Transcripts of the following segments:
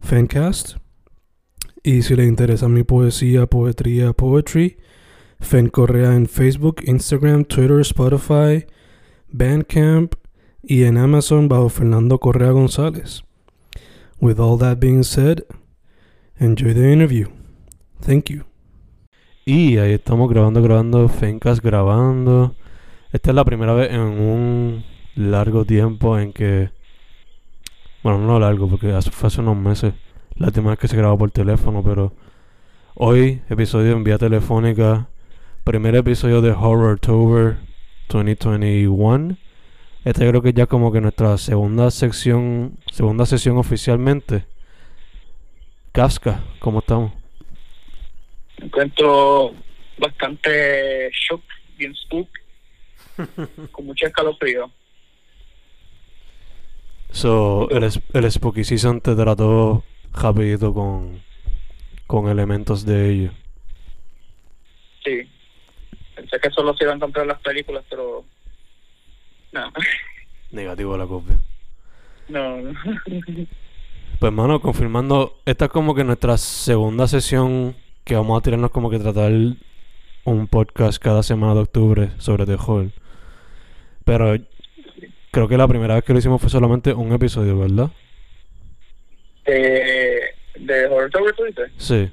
Fancast. Y si le interesa mi poesía, poetría, poetry, Fen Correa en Facebook, Instagram, Twitter, Spotify, Bandcamp y en Amazon bajo Fernando Correa González. With all that being said, enjoy the interview. Thank you. Y ahí estamos grabando, grabando, Fencast grabando. Esta es la primera vez en un largo tiempo en que. Bueno, no largo, porque hace, fue hace unos meses. La última vez que se grabó por teléfono, pero. Hoy, episodio en vía telefónica. Primer episodio de Horror Tour 2021. Esta yo creo que ya como que nuestra segunda sección, segunda sesión oficialmente. Kafka, ¿cómo estamos? Me encuentro bastante shock, bien spook, con mucho escalofrío. So, el, es- el Spooky Season te trató rapidito con, con elementos de ello. Sí. Pensé que solo se iban a encontrar las películas, pero. No. Negativo la copia. No. Pues, mano, confirmando, esta es como que nuestra segunda sesión que vamos a tirarnos como que tratar un podcast cada semana de octubre sobre The Hall. Pero creo que la primera vez que lo hicimos fue solamente un episodio, ¿verdad? Eh, de Horror Tower, tú dices. Sí.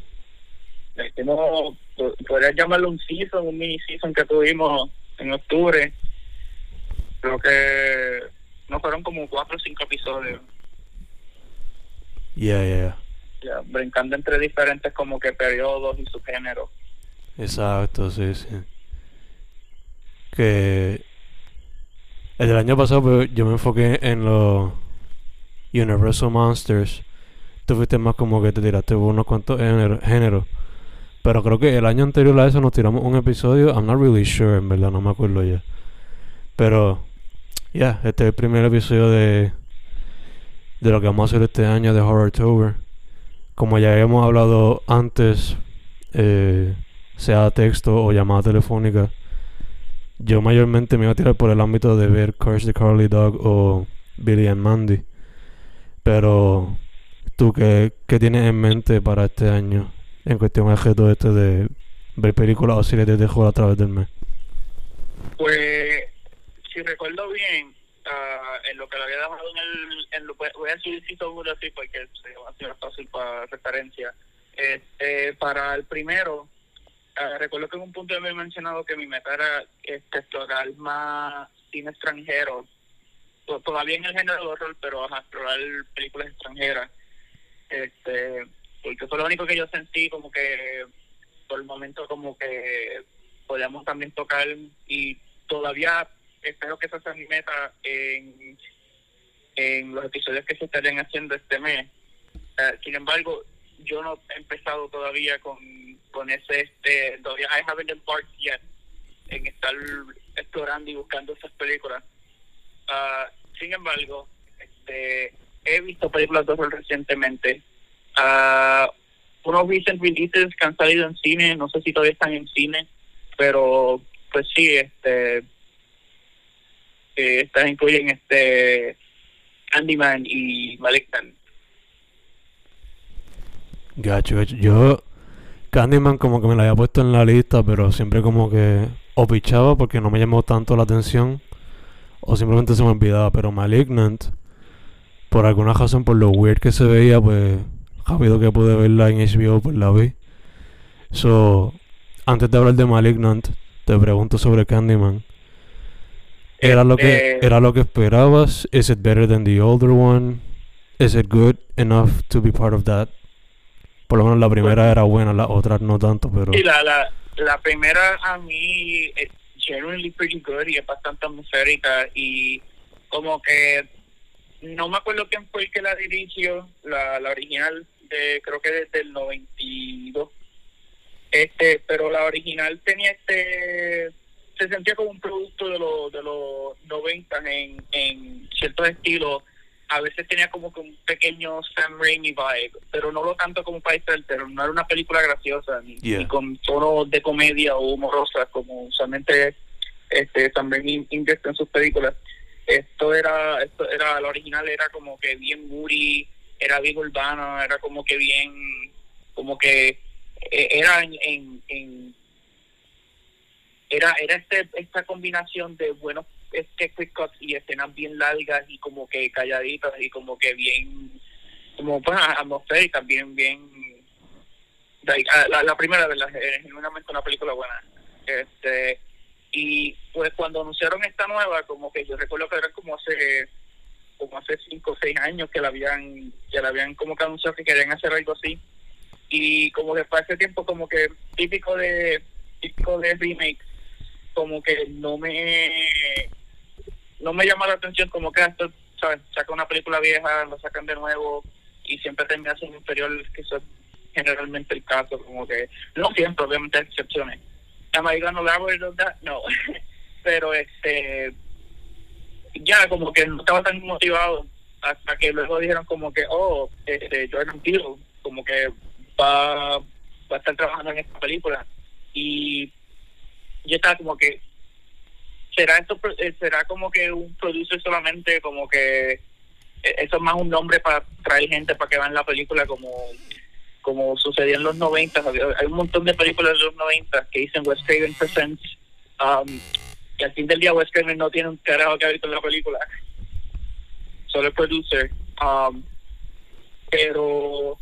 Hicimos, po- podrías llamarlo un season, un mini season que tuvimos en octubre. Creo que no fueron como cuatro o cinco episodios. Yeah, yeah, yeah. Ya, brincando entre diferentes como que periodos y subgéneros. Exacto, sí, sí. Que el del año pasado pues, yo me enfoqué en los Universal Monsters. Tú fuiste más como que te tiraste unos cuantos género- géneros. Pero creo que el año anterior a eso nos tiramos un episodio. I'm not really sure, en verdad, no me acuerdo ya. Pero, ya, este es el primer episodio de, de lo que vamos a hacer este año de Horror Tour. Como ya habíamos hablado antes, eh, sea texto o llamada telefónica, yo mayormente me iba a tirar por el ámbito de ver Curse the Carly Dog o Billy and Mandy. Pero, ¿tú qué, qué tienes en mente para este año en cuestión de todo este de ver películas o series de terror a través del mes? Pues, si recuerdo bien, ah, en lo que le había dejado en el. En lo, voy a Season 1 así porque se va a más fácil para referencia. Este, para el primero, ah, recuerdo que en un punto había mencionado que mi meta era este, explorar más cine extranjero. To- Todavía en el género de horror, pero explorar películas extranjeras. Este, porque fue lo único que yo sentí como que por el momento como que podíamos también tocar y todavía espero que esa sea mi meta en, en los episodios que se estarían haciendo este mes. Eh, sin embargo, yo no he empezado todavía con, con ese, este, todavía I haven't embarked yet en estar explorando y buscando esas películas. Ah, sin embargo, este, he visto películas horror recientemente. Ah, unos recent releases que han salido en cine, no sé si todavía están en cine, pero pues sí, este eh, estas incluyen este Candyman y Malignant. Gacho. Yo, Candyman como que me la había puesto en la lista, pero siempre como que o pichaba porque no me llamó tanto la atención, o simplemente se me olvidaba. Pero Malignant, por alguna razón, por lo weird que se veía, pues rápido que pude verla en HBO, pues la vi. So, antes de hablar de Malignant, te pregunto sobre Candyman. ¿Era lo que Este- era lo que esperabas? Is it better than the older one? Is it good enough to be part of that? Por lo menos la primera era buena, las otras no tanto, pero Sí, la, la, la primera a mí es generally pretty good y es bastante atmosférica y como que no me acuerdo quién fue el que la dirigió, la, la original de creo que desde el 92. Este, pero la original tenía este se sentía como un producto de los de los 90 en, en ciertos estilos. A veces tenía como que un pequeño Sam Raimi vibe, pero no lo tanto como País pero no era una película graciosa ni, Yeah. ni con tonos de comedia o humorosa como usualmente este Sam Raimi inyecta en sus películas. Esto era esto era la original era como que bien moody, era bien urbana, era como que bien como que eh, era en, en, en- era era este esta combinación de buenos este quick cuts y escenas bien largas y como que calladitas y como que bien como pues atmosféricas bien bien la, la primera verdad es genuinamente una película buena. Este y pues cuando anunciaron esta nueva como que yo recuerdo que era como hace como hace cinco o seis años que la habían que la habían como que anunciado que querían hacer algo así. Y como que para ese tiempo como que típico de típico de remake como que no me no me llama la atención como que esto sabes saca una película vieja lo sacan de nuevo y siempre termina siendo inferior que eso es generalmente el caso como que no siempre obviamente hay excepciones. Am I gonna elaborate that? no pero este ya como que no estaba tan motivado hasta que luego dijeron como que oh este Jordan Peele como que va, va a estar trabajando en esta película. Y yo estaba como que será esto eh, será como que un producer solamente como que eh, eso es más un nombre para traer gente para que vean la película como como sucedió en los 90 Había- hay un montón de películas de los 90 que dicen Wes Craven Presents um, y al fin del día Wes Craven no tiene un carajo que ver con la película. Solo el producer um, pero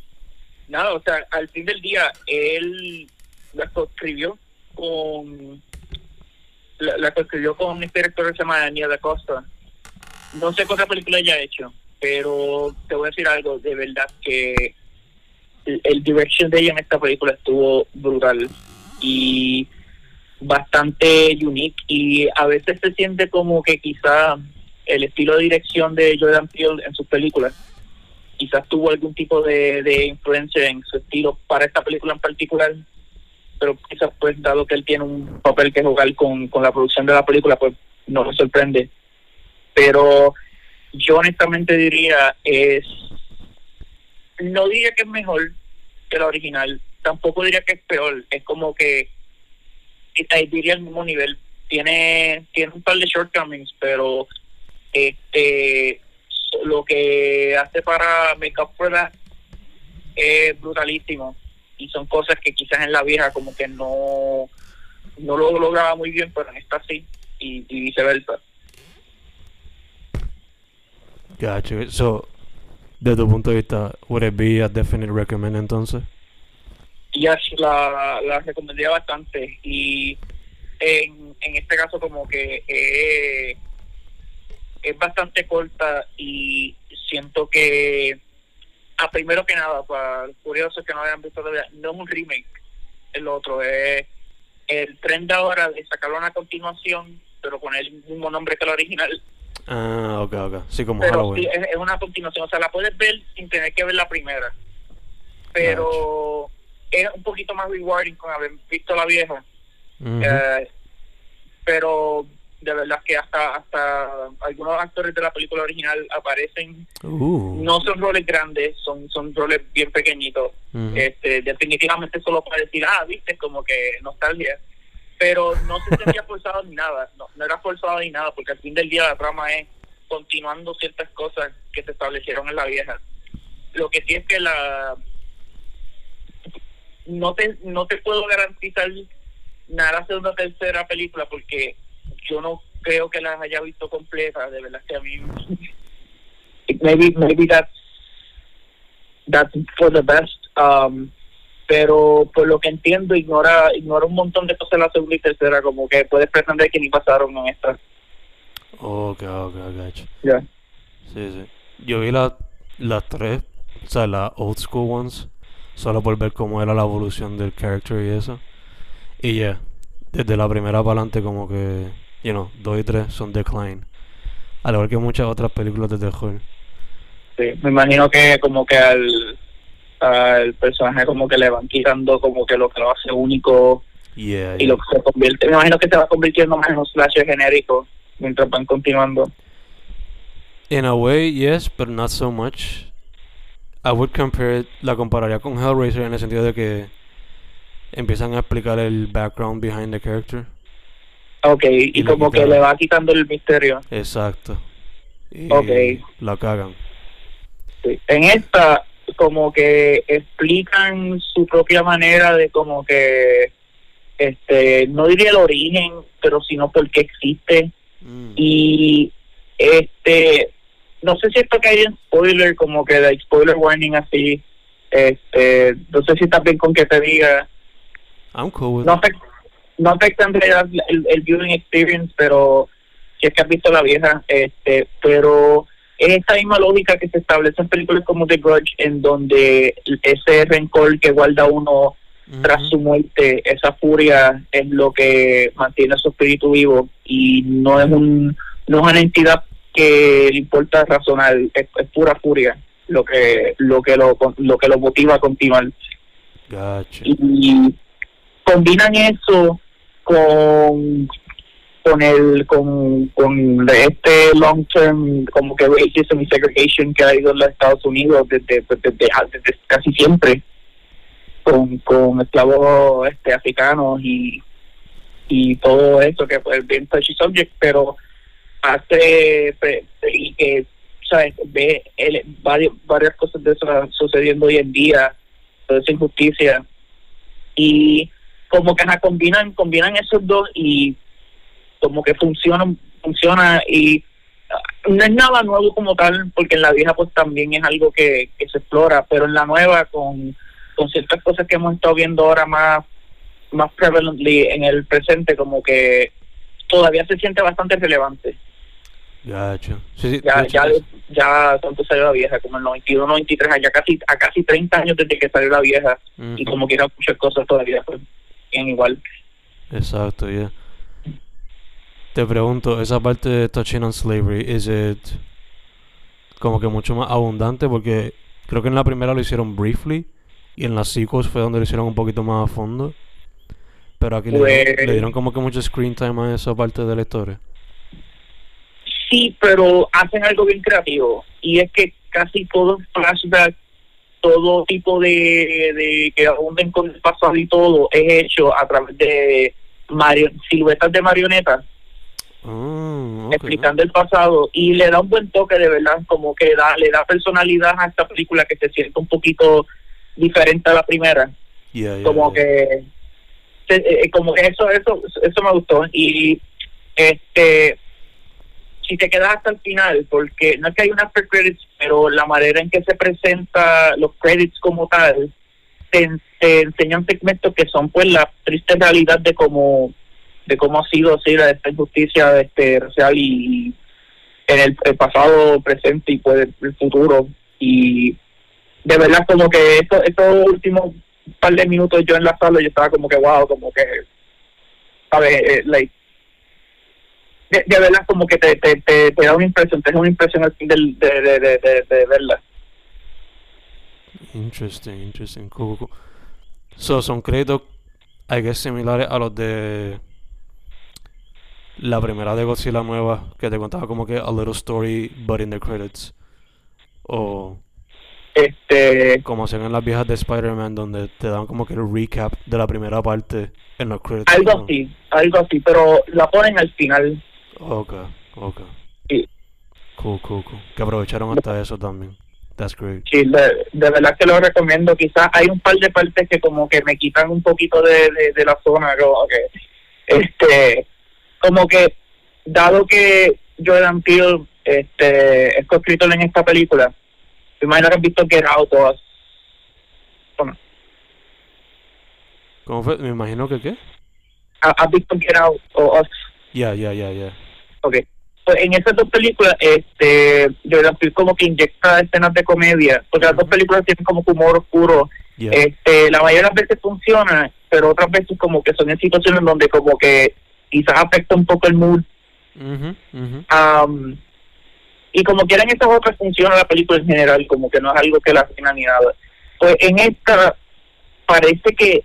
nada, o sea, al fin del día él la escribió con la, la escribió con un director que se llama Daniel da Costa. No sé otra película ella ha hecho, pero te voy a decir algo, de verdad que el, el direction de ella en esta película estuvo brutal y bastante unique y a veces se siente como que quizá el estilo de dirección de Jordan Peele en sus películas quizás tuvo algún tipo de, de influencia en su estilo para esta película en particular, pero quizás pues dado que él tiene un papel que jugar con, con la producción de la película, pues no me sorprende. Pero yo honestamente diría es, no diría que es mejor que la original, tampoco diría que es peor, es como que eh, diría el mismo nivel, tiene, tiene un par de shortcomings, pero este lo que hace para Make Up for es brutalísimo y son cosas que quizás en la vieja como que no no lo lograba muy bien pero en esta sí y, y viceversa Gotcha. So, desde tu punto de vista, would it be a definite recommend entonces? y así la, la recomendaría bastante y en, en este caso como que eh, es bastante corta y siento que a primero que nada para los curiosos que no hayan visto todavía no es un remake el otro es el tren de ahora de sacarlo una continuación pero con el mismo nombre que el original Ah, ok, ok. Sí, como pero Halloween. sí, es, es una continuación, o sea, la puedes ver sin tener que ver la primera. Pero es un poquito más rewarding con haber visto la vieja. Eh, pero de verdad que hasta hasta algunos actores de la película original aparecen. Uh. No son roles grandes, son son roles bien pequeñitos. Este Definitivamente solo para decir, ah, viste, como que nostalgia. Pero no se sentía forzado ni nada, no, no era forzado ni nada, porque al fin del día la trama es continuando ciertas cosas que se establecieron en la vieja. Lo que sí es que la no te no te puedo garantizar nada segunda o tercera película porque yo no creo que las haya visto completas de verdad que a mí maybe maybe that's that's for the best. Um, pero por lo que entiendo, ignora ignora un montón de cosas en la segunda y tercera, como que puedes pretender que ni pasaron en esta. Ok, ok, gotcha. Ya. Sí, sí. Yo vi la- las tres, o sea, las old school ones, solo por ver cómo era la evolución del character y eso. Y ya, desde la primera para adelante como que, you know, dos y tres son decline. Al igual que muchas otras películas de terror. Sí, me imagino que como que al, al personaje como que le van quitando como que lo que lo hace único Yeah, y lo que se convierte, me imagino que se va convirtiendo más en un slasher genérico mientras van continuando. In a way, yes, but not so much. I would compare it, la compararía con Hellraiser en el sentido de que empiezan a explicar el background behind the character. Ok, y, como que le va quitando el misterio. Exacto. Y Ok. la cagan. Sí. En esta, como que explican su propia manera de como que, este, no diría el origen, pero sino por qué existe. Mm. Y, este, no sé si esto cae en spoiler, como que de spoiler warning así. Este, no sé si estás bien con que te diga. I'm cool with No it. No afecta en realidad el, el viewing experience, pero si es que has visto la vieja, este, pero es esta misma lógica que se establece en películas como The Grudge, en donde ese rencor que guarda uno tras su muerte, esa furia es lo que mantiene su espíritu vivo y no es un no es una entidad que le importa razonar, es, es pura furia lo que lo que lo lo que lo motiva a continuar Gotcha. y combinan eso con con el con, con este long term como que racism y segregation que ha ido en los Estados Unidos desde, desde, desde- casi siempre con, con esclavos este africanos y y todo eso que fue bien touchy subject pero hace y que sabes ve el- varias, varias cosas de eso sucediendo hoy en día toda esa injusticia. Y como que combinan combinan esos dos y como que funcionan funciona y ah, no es nada nuevo como tal porque en la vieja pues también es algo que, que se explora pero en la nueva con, con ciertas cosas que hemos estado viendo ahora más más prevalently en el presente como que todavía se siente bastante relevante Gotcha. Sí, sí, ya ya ya cuánto salió la vieja como el 91 93 ya casi a casi 30 años desde que salió la vieja y Ujú. como quiera muchas cosas todavía pues bien igual Exacto, yeah. Te pregunto, esa parte de Touching on Slavery, ¿es como que mucho más abundante? Porque creo que en la primera lo hicieron briefly y en las sequels fue donde lo hicieron un poquito más a fondo. Pero aquí le dieron, Pues- le dieron como que mucho screen time a esa parte de la historia. Sí, pero hacen algo bien creativo. Y es que casi todo flashback, todo tipo de, de que abunden con el pasado y todo, es hecho a través de mario- siluetas de marionetas Ah, ok. explicando el pasado y le da un buen toque de verdad, como que da, le da personalidad a esta película que se siente un poquito diferente a la primera Yeah, yeah, como yeah. que eh, como que eso eso eso me gustó y este si te quedas hasta el final porque no es que hay unas after credits pero la manera en que se presenta los credits como tal te, te enseñan segmentos que son pues la triste realidad de cómo de cómo ha sido así la esta injusticia este racial y en el, el pasado presente y pues el futuro. Y de verdad como que esto, estos últimos par de minutos yo en la sala yo estaba como que wow como que sabes Eh, like de, de verdad como que te, te, te, te da una impresión te da una impresión al fin del, de, de, de, de, Interesting, interesting. Cool. So, son créditos, I guess, similares a los de la primera de Godzilla nueva, que te contaba como que a little story, but in the credits. O este como hacían en las viejas de Spider-Man, donde te dan como que el recap de la primera parte en los credits. algo ¿no? así algo así pero la ponen al final Ok, ok. Y, cool, cool, cool. Que aprovecharon hasta eso también. That's great. Sí, de, de, verdad que lo recomiendo. Quizás hay un par de partes que como que me quitan un poquito de, de, de la zona, como que, este, como que dado que Jordan Peele este, es coescrito en esta película, me imagino que has visto Get Out o ¿Cómo fue? Me imagino que qué. ¿Has visto Get Out o Us? Ya, ya, ya, ya. Ok. Pues en esas dos películas, este, Jordan Peele como que inyecta escenas de comedia, porque las dos películas tienen como humor oscuro. Ya. Este, la mayoría de las veces funciona, pero otras veces como que son en situaciones donde como que quizás afecta un poco el mood. Ujú, ujú. Am, y como quieran estas otras funciona la película en general, como que no es algo que la afina ni nada. Pues en esta parece que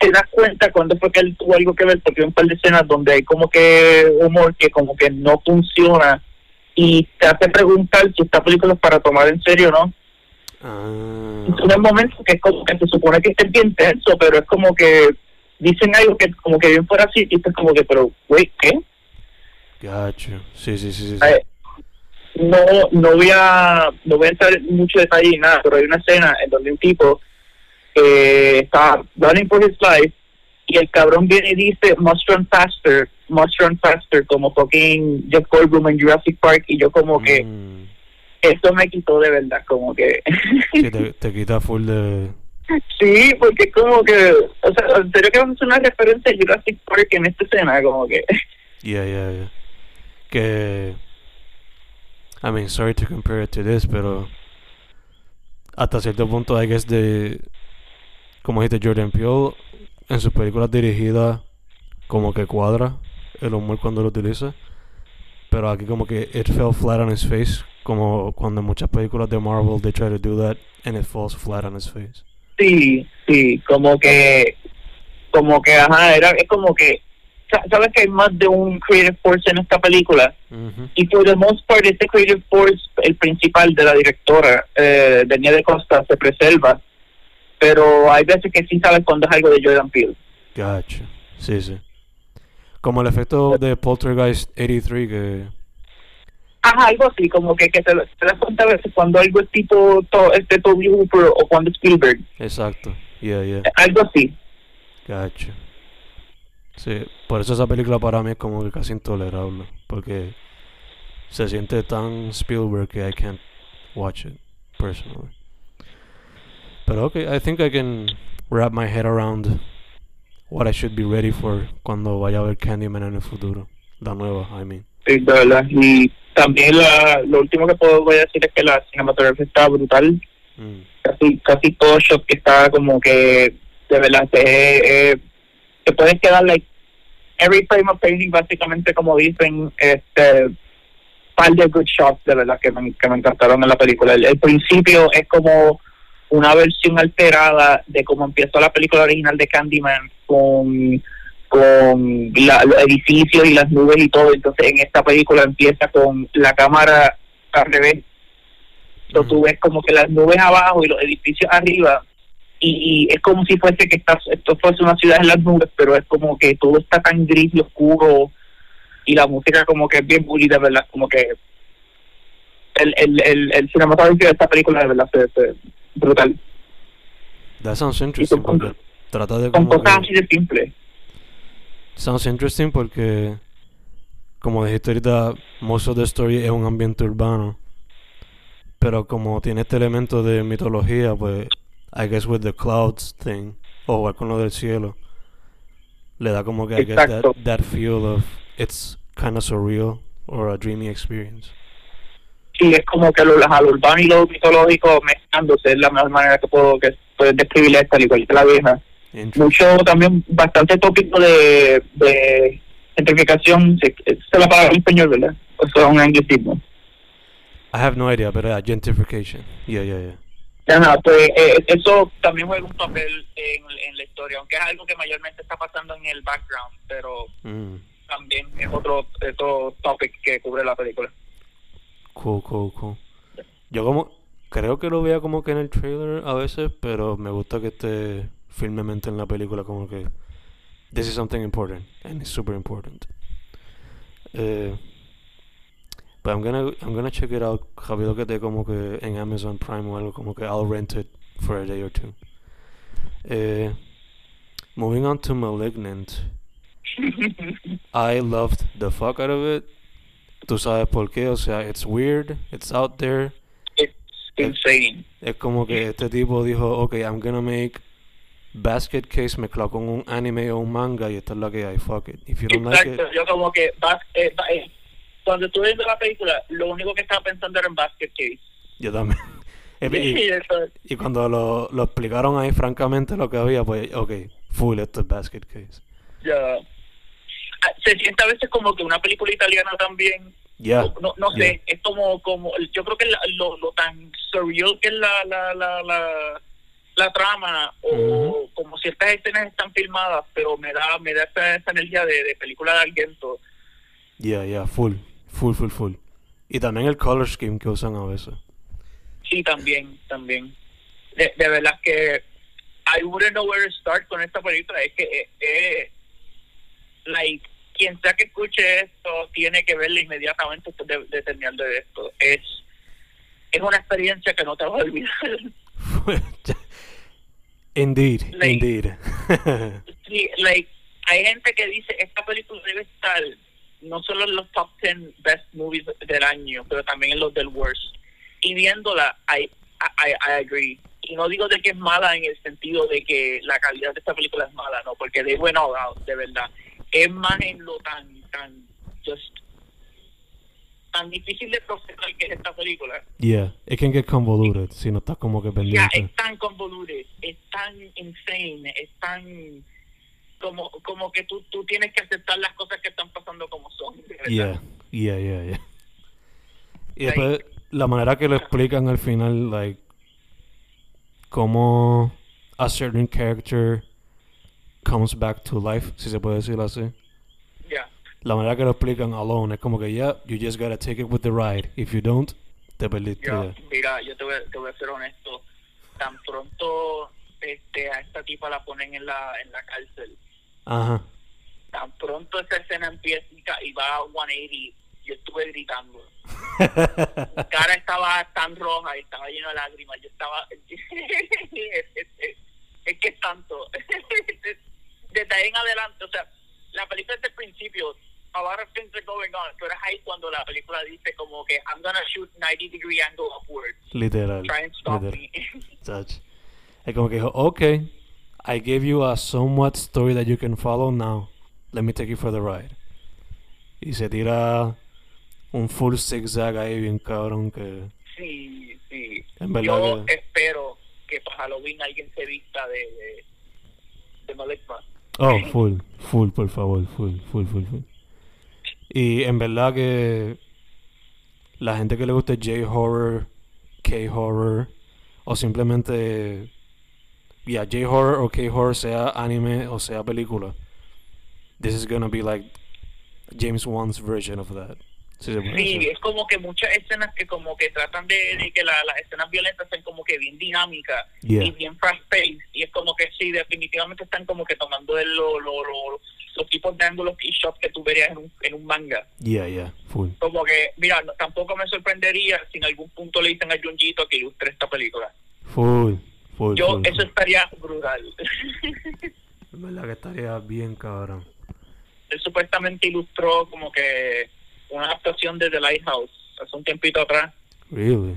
te das cuenta cuando fue que él tuvo algo que ver, porque hay un par de escenas donde hay como que humor que como que no funciona y te hace preguntar si esta película es para tomar en serio o no. Ah, Son el momento que es como que se supone que es bien tenso, pero es como que dicen algo que como que bien fuera así y es como que, pero, güey, ¿qué? gacho. Sí, sí, sí, no no voy a no voy a entrar en mucho detalle ni nada pero hay una escena en donde un tipo eh, está running for his life y el cabrón viene y dice must run faster must run faster como fucking Jeff Goldblum en Jurassic Park y yo como que Mm, eso me quitó de verdad como que. Sí, te, te quita full de... sí porque como que o sea en serio que vamos a una referencia a Jurassic Park en esta escena como que. Yeah, yeah, yeah. Que... I mean, sorry to compare it to this, pero... Hasta cierto punto, I guess, de... Como dijiste, Jordan Peele, en sus películas dirigidas, como que cuadra el humor cuando lo utiliza. Pero aquí como que it fell flat on his face. Como cuando en muchas películas de Marvel, they try to do that, and it falls flat on his face. Sí, sí, como que, como que, ajá, era, es como que, sa- sabes que hay más de un creative force en esta película, Ujú. y por the most part este creative force, el principal de la directora, eh, Daniela Costa, se preserva, pero hay veces que sí sabes cuando es algo de Jordan Peele. Gotcha. Sí, sí. Como el efecto de Poltergeist 83 que... Ajá, algo así, como que, que te, das cuenta a veces cuando algo es tipo to, este Toby Hooper o cuando es Spielberg, Exacto. Yeah, yeah. eh, algo así. Gotcha. Sí, por eso esa película para mí es como que casi intolerable. Porque se siente tan Spielberg que I can't watch it personally. Pero okay, I think I can wrap my head around what I should be ready for cuando vaya a ver Candyman en el futuro. La nueva, I mean. Sí, de verdad. Y también la, lo último que puedo voy a decir es que la cinematografía está brutal. Mm. Casi, casi todo shot que está como que de verdad te, eh, te puedes quedar like every frame of painting básicamente como dicen este par de good shots de verdad que me, que me encantaron en la película. El, el principio es como una versión alterada de cómo empezó la película original de Candyman con con la- los edificios y las nubes y todo. Entonces en esta película empieza con la cámara al revés. Entonces tú Ujú. ves como que las nubes abajo y los edificios arriba. Y, y es como si fuese que estás, esto fuese una ciudad en las nubes, pero es como que todo está tan gris y oscuro. Y la música como que es bien de verdad. Como que el, el, el, el cinematográfico de esta película de verdad es brutal. That sounds interesting con- porque trata de Con como cosas así de simples. Sounds interesting porque, como dijiste ahorita, most of the story es un ambiente urbano. Pero como tiene este elemento de mitología, pues, I guess with the clouds thing, o jugar con lo del cielo, le da como que, I guess, that, that feel of it's kind of surreal or a dreamy experience. Sí es como que lo, a lo urbano y lo mitológico mezclándose es la mejor manera que puedo que puedes describir esta al igual que la vieja mucho también bastante tópico de, de gentrificación se, se la palabra en español verdad o sea un anglicismo I have no idea, but uh, gentrification. Yeah, yeah, yeah. Ajá, pues eh, eso también juega un papel en, en la historia aunque es algo que mayormente está pasando en el background pero Mm. también es otro otro topic que cubre la película Cool, cool, cool. Yo como creo que lo vea como que en el trailer a veces, pero me gusta que esté firmemente en la película como que this is something important and it's super important. Eh, but I'm gonna I'm gonna check it out. Rápido que esté como que en Amazon Prime o algo como que I'll rent it for a day or two. Eh, moving on to Malignant. I loved the fuck out of it. Tú sabes por qué, o sea, it's weird, it's out there. it's insane Es como que este tipo dijo, ok, I'm gonna make basket case mezclado con un anime o un manga y esta es la que hay, fuck it. If you don't like Exacto, it, yo como que bas- eh, eh, cuando estuve viendo la película, lo único que estaba pensando era en Basket Case. yo también. Y, Y cuando lo, lo explicaron ahí francamente lo que había, pues, ok, full, esto es basket case. ya. Ah, Se siente a veces como que una película italiana también, Ya. no, no sé, yeah. es como, como yo creo que la- lo, lo tan surreal que es la, la, la, la, la trama, o Ujú. como ciertas escenas están filmadas, pero me da, me da esa, esa energía de, de película de Argento. Yeah, yeah, full, full, full, full. Y también el color scheme que usan a veces. Sí, también, también. De, de verdad que I wouldn't know where to start con esta película. Es que, eh, eh, like, quien sea que escuche esto tiene que verla inmediatamente después de, de terminar de esto. Es, es una experiencia que no te vas a olvidar. indeed, Like- indeed. Sí, like, hay gente que dice esta película debe estar no solo en los top 10 best movies del año, pero también en los del worst. Y viéndola, I, I, I agree. Y no digo de que es mala en el sentido de que la calidad de esta película es mala, no, porque de bueno, de verdad. Es más en lo tan, tan, just, tan difícil de procesar que es esta película. yeah, it can get convoluted si no estás como que pendiente. es tan convoluted, es tan insane, es tan como como que tú, tú tienes que aceptar las cosas que están pasando como son. verdad. Yeah, yeah, yeah, yeah. Y Like- después, la manera que lo explican al final, like, cómo a certain character comes back to life, si se puede decir así. La manera que lo explican alone es como que, yeah, you just gotta take it with the ride. If you don't, te perdiste. Ya. mira, yo te voy, te voy a ser honesto. Tan pronto este, a esta tipa la ponen en la, en la cárcel, Ajá. tan pronto esa escena empieza y va a 180, yo estuve gritando. Mi cara estaba tan roja y estaba llena de lágrimas. Yo estaba. es, es- es- es que es tanto. Desde ahí en adelante, o sea, la película desde el principio, a lot of things are going on. Pero es ahí cuando la película dice, como que, I'm gonna shoot 90 degree angle upwards. Literal. Try and stop literal. me. Es como que dijo, okay, I gave you a somewhat story that you can follow now. Let me take you for the ride. Y se tira un full zigzag ahí bien cabrón que sí, sí. en verdad Yo que... espero que para Halloween alguien se vista de, de, de. Oh, full, full, por favor, full, full, full, full. Y en verdad que la gente que le guste J-horror, K-horror o simplemente yeah, J-horror o K-horror sea anime o sea película. This is gonna be like James Wan's version of that. Sí, se puede Sí, decir. es como que muchas escenas que como que tratan de, de que la- las escenas violentas sean como que bien dinámicas Yeah. y bien fast paced y es como que sí, definitivamente están como que tomando el- lo- lo- lo- los tipos de ángulos y shots que tú verías en un, en un manga. Yeah, yeah, full. Como que, mira, no- tampoco me sorprendería si en algún punto le dicen a Junjito que ilustre esta película. Full, full, Yo, full, eso full. estaría brutal. En verdad que estaría bien cabrón. Él supuestamente ilustró como que una adaptación de The Lighthouse hace un tiempito atrás. Really?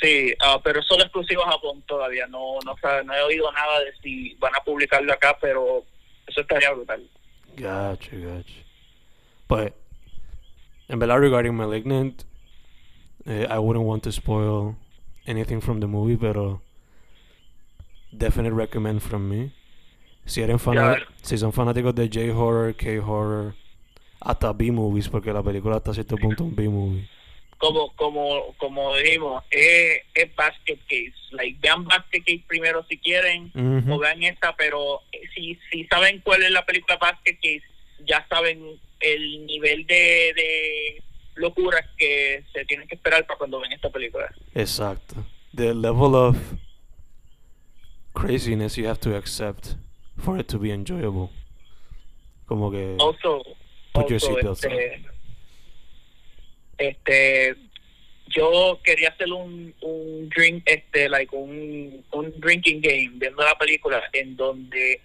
Sí, ah, pero es solo exclusivo a Japón todavía. No, no, sé, no he oído nada de si van a publicarlo acá, pero eso estaría brutal. Gotcha, gotcha. But, en verdad, regarding Malignant, eh, I wouldn't want to spoil anything from the movie, pero definite recommend from me. Si, eran Ya. si son fanáticos de J-horror, K-horror, hasta B-movies, porque la película hasta cierto punto es un B-movie. Como como como dijimos, es, es Basket Case. Like, vean Basket Case primero si quieren, Ujú. o vean esta, pero eh, si, si saben cuál es la película Basket Case, ya saben el nivel de, de locuras que se tienen que esperar para cuando ven esta película. Exacto. The level of craziness you have to accept for it to be enjoyable. Como que... Also, Put your este, este, yo quería hacer un, un drink, este, like un, un drinking game viendo la película en donde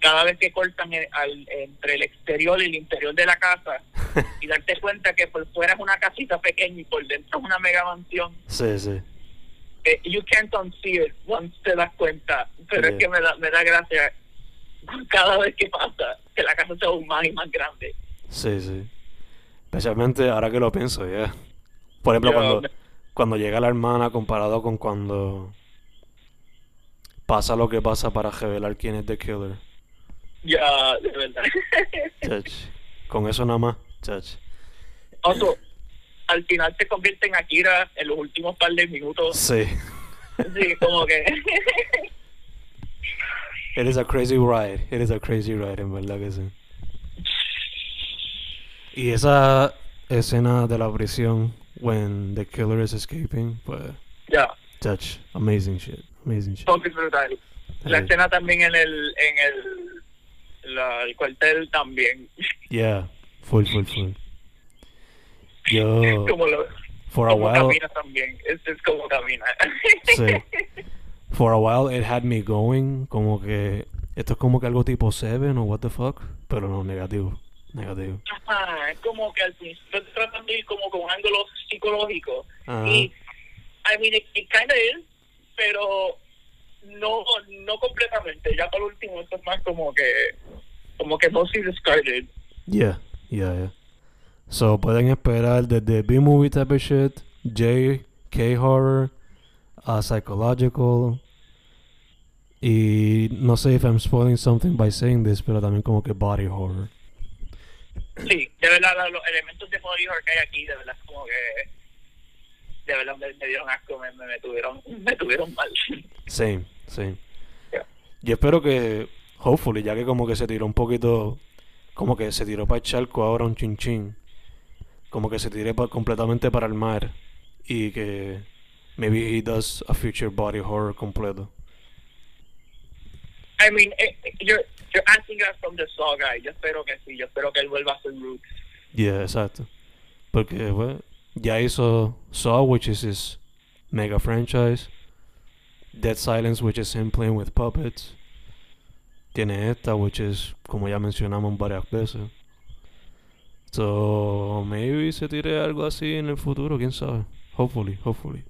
cada vez que cortan el- al- entre el exterior y el interior de la casa y darte cuenta que por fuera es una casita pequeña y por dentro es una mega mansión, sí, sí. eh, you can't unsee it once te das cuenta. Pero Yeah. es que me da, me da gracia cada vez que pasa que la casa sea aún más y más grande. Sí, sí. Especialmente ahora que lo pienso, ya. Por ejemplo, Yo cuando, me- cuando llega la hermana comparado con cuando pasa lo que pasa para revelar quién es The Killer. Ya, de verdad. Chach. Con eso nada más, chach. Also, al final se convierte en Akira en los últimos par de minutos. Sí. Sí, como que. It is a crazy ride. It is a crazy ride, en verdad que sí. Y esa escena de la prisión, when the killer is escaping, pues, ya, chach, amazing shit. Amazing shit. todo es brutal. La Sí. escena también en el. En el, la- el cuartel también. Yeah, full, full, full. Yo, como lo, for a como while, camina también. Es, es como camina. Sí. for a while it had me going, como que esto es como que algo tipo Seven o what the fuck, pero no, negativo, negativo. Ajá, es como que al principio te tratan de ir como con un ángulo psicológico. Ajá. Y, I mean, it, it kinda is, pero no no completamente. Ya por último, esto es más como que, como que mostly discarded. Yeah, yeah, yeah. So pueden esperar desde B-movie type of shit, J, K-horror, a psychological. Y no sé if I'm spoiling something by saying this, pero también como que body horror. Sí, de verdad, los elementos de body horror que hay aquí, de verdad, es como que, de verdad, me, me dieron asco, me, me, me tuvieron, me tuvieron mal. Same, same. Yeah. Yo espero que, hopefully, ya que como que se tiró un poquito, como que se tiró para el charco ahora un chin chin, como que se tire pa- completamente para el mar y que maybe he does a future body horror completo. I mean, eh, eh, you're, you're asking us from the Saw guy. Yo espero que sí, yo espero que él vuelva a ser Roots. Yeah, exacto. Porque bueno, ya hizo Saw, which is his mega franchise. Dead Silence, which is him playing with puppets. Tiene esta, which is, como ya mencionamos varias veces. So, maybe se tire algo así en el futuro, quién sabe. Hopefully, hopefully.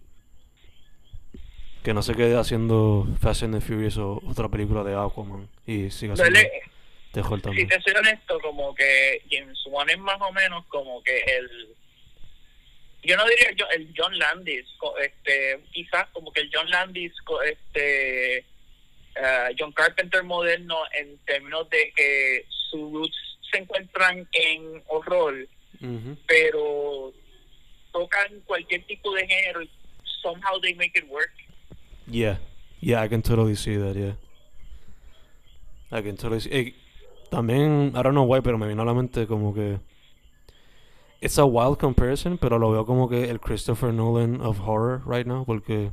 Que no se quede haciendo Fast and the Furious o otra película de Aquaman. Y siga haciendo The Hulk si también. te soy honesto, como que James Wan es más o menos como que el. Yo no diría yo, el John Landis, este, quizás como que el John Landis, este, eh, John Carpenter moderno en términos de que sus roots se encuentran en horror, pero tocan cualquier tipo de género y somehow they make it work. Yeah, yeah, I can totally see that, yeah. I can totally see. Ey, también, I don't know why, pero me vino a la mente como que. It's a wild comparison, pero lo veo como que el Christopher Nolan of horror right now, porque.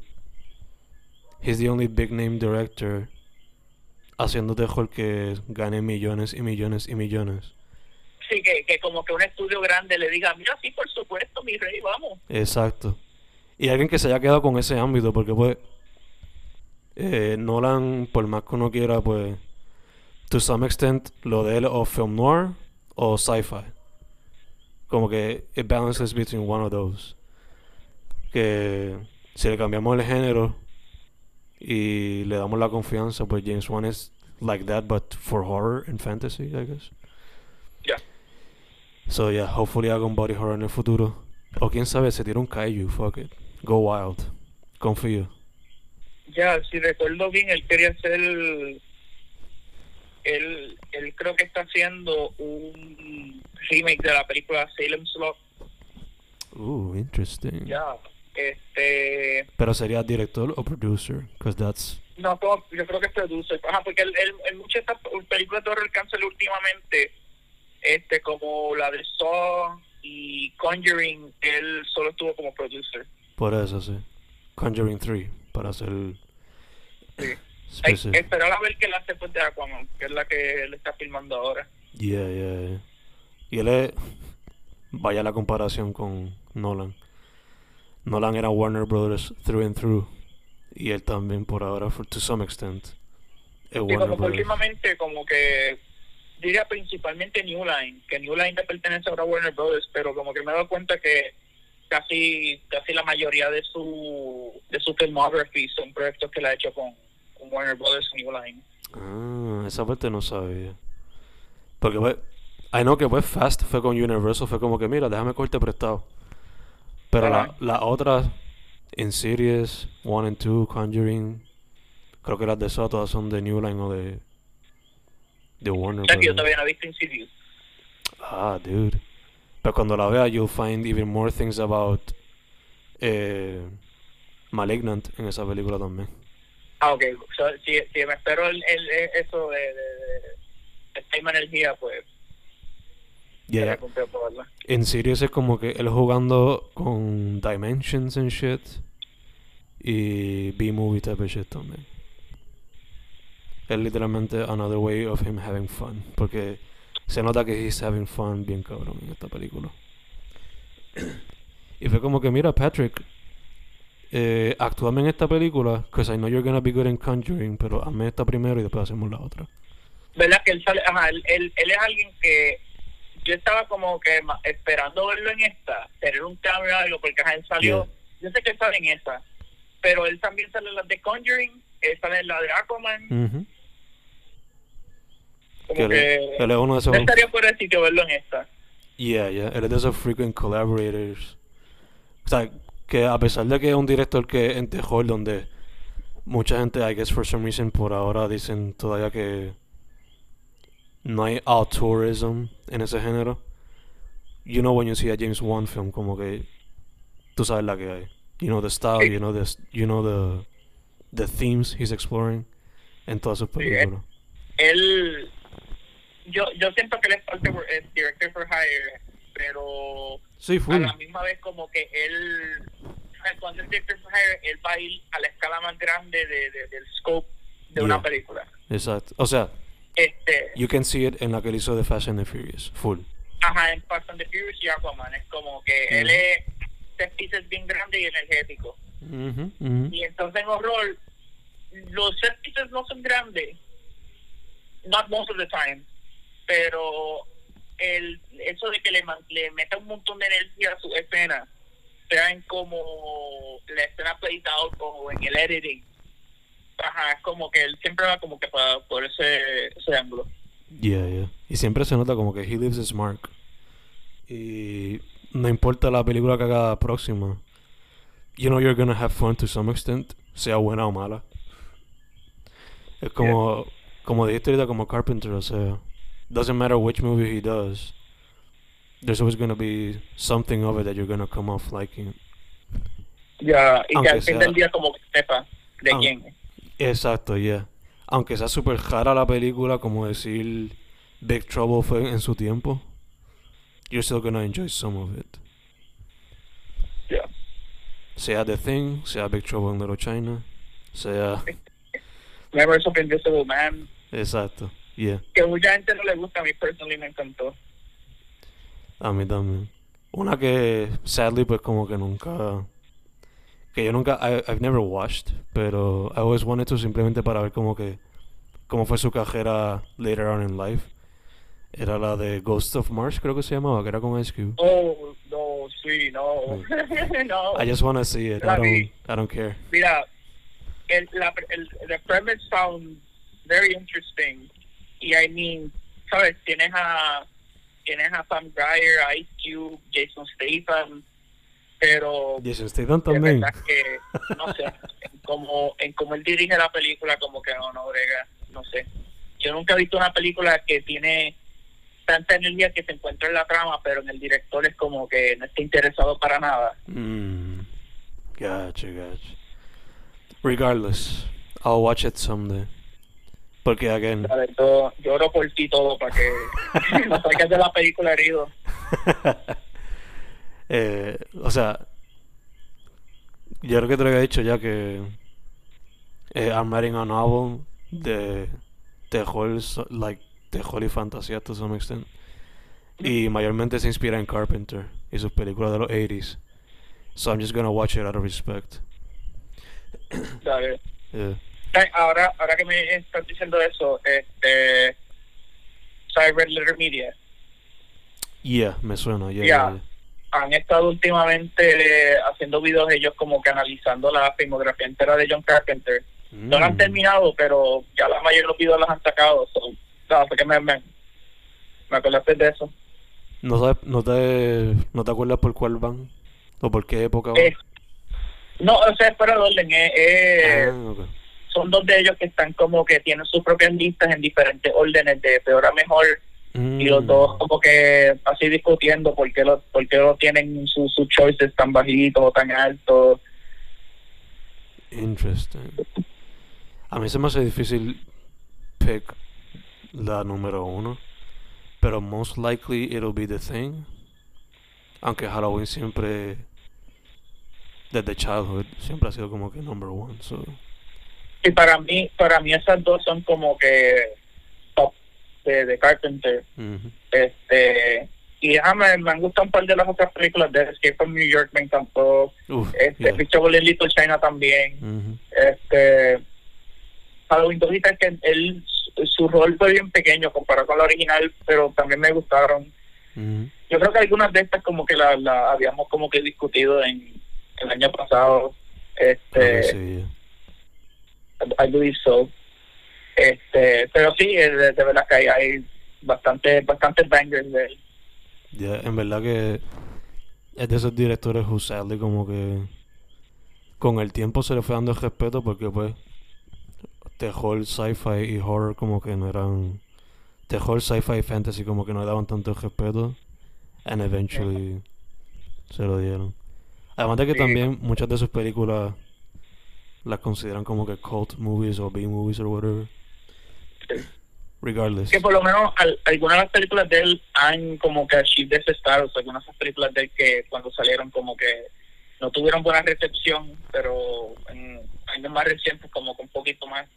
He's the only big name director haciendo terror que gane millones y millones y millones. Sí, que, que como que un estudio grande le diga, mira, sí, por supuesto, mi rey, vamos. Exacto. Y alguien que se haya quedado con ese ámbito, porque pues eh, Nolan, por más que uno quiera, pues, to some extent, lo de él o film noir o sci-fi. Como que it balances between one of those. Que si le cambiamos el género y le damos la confianza, pues James Wan es like that, but for horror and fantasy, I guess. Ya. So yeah, hopefully haga un body horror en el futuro. O quién sabe, se tira un kaiju, fuck it. Go wild. Confío. Ya, si recuerdo bien, él quería hacer. Él, él creo que está haciendo un remake de la película Salem Slot. Ooh, interesting. Ya, este. Pero sería director o producer, because that's No, como- yo creo que es producer. Ajá, porque él, él, él muchas películas de horror cancel últimamente, este, como la de Saw y Conjuring, él solo estuvo como producer. por eso sí. Conjuring 3 para ser Sí. Hay esperar a ver qué él hace después de Aquaman, que es la que él está filmando ahora. Yeah, yeah, yeah. Y él es vaya la comparación con Nolan. Nolan era Warner Brothers through and through y él también por ahora for, to some extent es Sí, Warner como que Brothers. últimamente, como que diría principalmente New Line, que New Line le pertenece ahora a Warner Brothers, pero como que me he dado cuenta que casi casi la mayoría de su de su filmography son proyectos que él ha hecho con, con Warner Brothers y New Line. Ah, esa parte no sabía. Porque, pues, I know que pues Fast fue con Universal, fue como que, mira, déjame corte prestado. Pero la, Ajá. la otra, Insidious, 1 and 2, Conjuring, creo que las de esas todas son de New Line o de, de Warner O sea yo todavía no he visto Insidious. Ah, dude. Pero cuando la vea, you'll find even more things about eh, Malignant en esa película también. Ah, ok. So, si, si me espero el, el, eso de, de, de, misma energía, pues Yeah. En Sirius es como que él jugando con Dimensions and shit. Y B-movie type of shit también. Es literalmente another way of him having fun. Porque se nota que he's having fun bien cabrón en esta película. y fue como que, mira, Patrick, eh, actúame en esta película, because I know you're gonna be good in Conjuring, pero hazme esta primero y después hacemos la otra. ¿Verdad que él sale? Ajá, él, él, él es alguien que yo estaba como que esperando verlo en esta, tener un cambio o algo, porque ajá, él salió, yo sé que él sale en esa, pero él también sale en la de Conjuring, él sale en la de Aquaman, Ujú. Como Que él, que él es uno de esos... no estaría fuera de sitio verlo en esta. Yeah, yeah. Él es de esos frequent collaborators. O sea, que a pesar de que es un director que en Tejol, donde mucha gente, I guess for some reason, por ahora dicen todavía que no hay autorism en ese género. You know when you see a James Wan film, como que tú sabes la que hay. You know the style, Sí. you know the, you know the, the themes he's exploring en todas sus Sí, películas. Él, yo, yo siento que él es es director for hire, pero Sí, a la misma vez como que él cuando es director for hire él va a ir a la escala más grande de, de- del scope de una película. Exacto. O sea, este you can see it en la que él hizo de Fast and the Furious. Full. ajá en Fast and the Furious y Aquaman. Es como que él es pieces bien grande y energético. Y entonces en horror los set pieces no son grandes not most of the time pero el eso de que le, le meta un montón de energía a su escena sea en como la escena played out o en el editing ajá es como que él siempre va como que para por ese, ese ángulo Yeah, yeah. Y siempre se nota como que he leaves his mark. Y no importa la película que haga próxima. You know you're gonna have fun to some extent, sea buena o mala. Es como, como dijiste ahorita, como Carpenter, o sea, doesn't matter which movie he does, there's always gonna be something of it that you're gonna come off liking. ya y que Aunque al fin sea- del día como que sepa de quién. Exacto, yeah. Aunque sea super rara la película, como decir Big Trouble fue en su tiempo, you're still gonna enjoy some of it. Ya. Sea The Thing, sea Big Trouble in Little China, sea... Members of Invisible Man Exacto, yeah. que mucha gente no le gusta a mí personally me encantó A mí también. Una que, sadly, pues como que nunca... Que yo nunca... I, I've never watched, pero I always wanted to simplemente para ver como que... Cómo fue su carrera later on in life. Era la de Ghost of Mars, creo que se llamaba, que era con Ice Cube. Oh, no, sí, no. no. I just wanna see it. I don't, vi. I don't care. Mira, el, la, el, the premise sounds very interesting. Y I mean, ¿sabes? Tienes a, tienes a Sam a Ice Cube, Jason Statham, pero Jason Statham también. que, no sé, en cómo, en cómo él dirige la película, como que no, no brega, no sé. Yo nunca he visto una película que tiene tanta energía que se encuentra en la trama, pero en el director es como que no está interesado para nada. Mm. Gotcha, gotcha. Regardless, I'll watch it someday. Porque, again, ¿sabes? Yo, yo oro por ti todo para que no salgas de la película herido. eh, o sea, yo creo que te lo había dicho ya que eh, I'm writing a novel de terror, so- like terror y fantasía to some extent. Y mayormente se inspira en Carpenter y sus películas de los 80s. So I'm just gonna watch it out of respect. Yeah. Ahora, ahora que me estás diciendo eso, este, ¿sabes Red Letter Media? Yeah, me suena, yeah, Yeah. yeah, han estado últimamente eh, haciendo videos ellos como que analizando la filmografía entera de John Carpenter. No lo han Mm. terminado, pero ya la mayoría de los videos los han sacado. So, no, que me, me, me acordaste de eso. ¿No, sabes, no, te, ¿No te acuerdas por cuál van? ¿O por qué época van? Eh, no, o sea, es fuera de orden. eh, eh, Ah, ok. Son dos de ellos que están como que tienen sus propias listas en diferentes órdenes de peor a mejor y los Mm. dos como que así discutiendo por qué lo, por qué lo tienen sus sus choices tan bajitos o tan altos. Interesting. A mí se me hace difícil pick la número uno, pero most likely it'll be The Thing. Aunque Halloween siempre, desde childhood, siempre ha sido como que number one. So, Y para mí, para mí esas dos son como que top de, de Carpenter. Este y ya me, me han gustado un par de las otras películas de Escape from New York me encantó. Uf, Este yeah. Little China también. Ujú. Este Halloween 2 es que él su- rol fue bien pequeño comparado con la original, pero también me gustaron. Yo creo que algunas de estas como que la, la habíamos como que discutido en el año pasado. Este, sí, I believe so. Este, pero sí, eh, de, de verdad que hay, hay bastante, bastante bangers de él. Ya, en verdad que es de esos directores who sadly como que con el tiempo se le fue dando el respeto porque pues terror, sci-fi y horror como que no eran terror, sci-fi y fantasy como que no le daban tanto respeto and eventually se lo dieron. Además de que Sí. también muchas de sus películas las consideran como que cult movies o B movies or whatever. Sí. Regardless. que por lo menos al- algunas de las películas de él han como que achieved ese status, algunas de esas películas de él que cuando salieron como que no tuvieron buena recepción, pero en años más recientes como que un poquito más.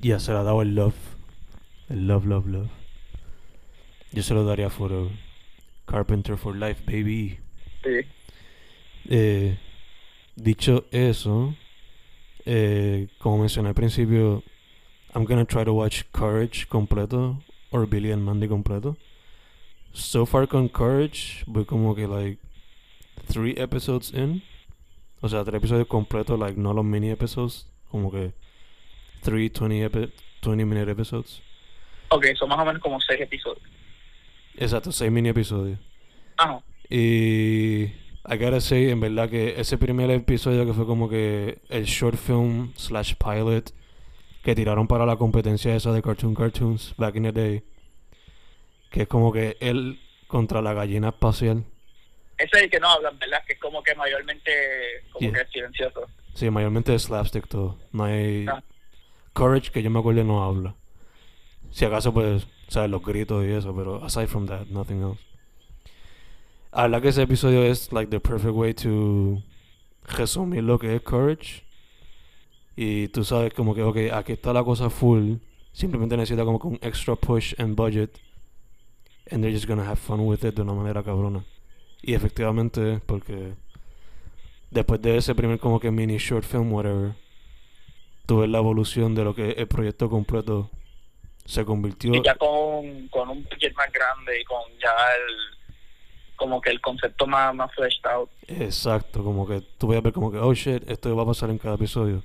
Ya se le ha dado el love. El love, love, love. Yo se lo daría forever. Carpenter for life, baby. Sí. Eh, dicho eso, eh, como mencioné al principio, I'm gonna try to watch Courage completo or Billy and Mandy completo. So far con Courage, voy como que like three episodes in. O sea, tres episodios completos, like no los mini episodes, como que three 20, epi 20 minute episodes. Ok, son más o menos como seis episodios. Exacto, seis mini episodios. Ajá. Y I gotta say, en verdad que ese primer episodio que fue como que el short film slash pilot que tiraron para la competencia esa de Cartoon Cartoons back in the day, que es como que él contra la gallina espacial. Ese es el que no hablan, ¿verdad? Que es como que mayormente como Yeah. que silencioso. Sí, mayormente es slapstick todo. No hay Ah. Courage que yo me acuerdo no habla. Si acaso pues, sabes, los gritos y eso, pero aside from that, nothing else. A la que ese episodio es like the perfect way to resumir lo que es Courage. Y tú sabes como que, ok, aquí está la cosa full. Simplemente necesita como que un extra push and budget. And they're just gonna have fun with it de una manera cabrona. Y efectivamente, porque después de ese primer como que mini short film, whatever, tú ves la evolución de lo que el proyecto completo se convirtió. Y ya con, con un budget más grande y con ya el como que el concepto más, más fleshed out. Exacto, como que tú vas a ver como que, oh shit, esto va a pasar en cada episodio.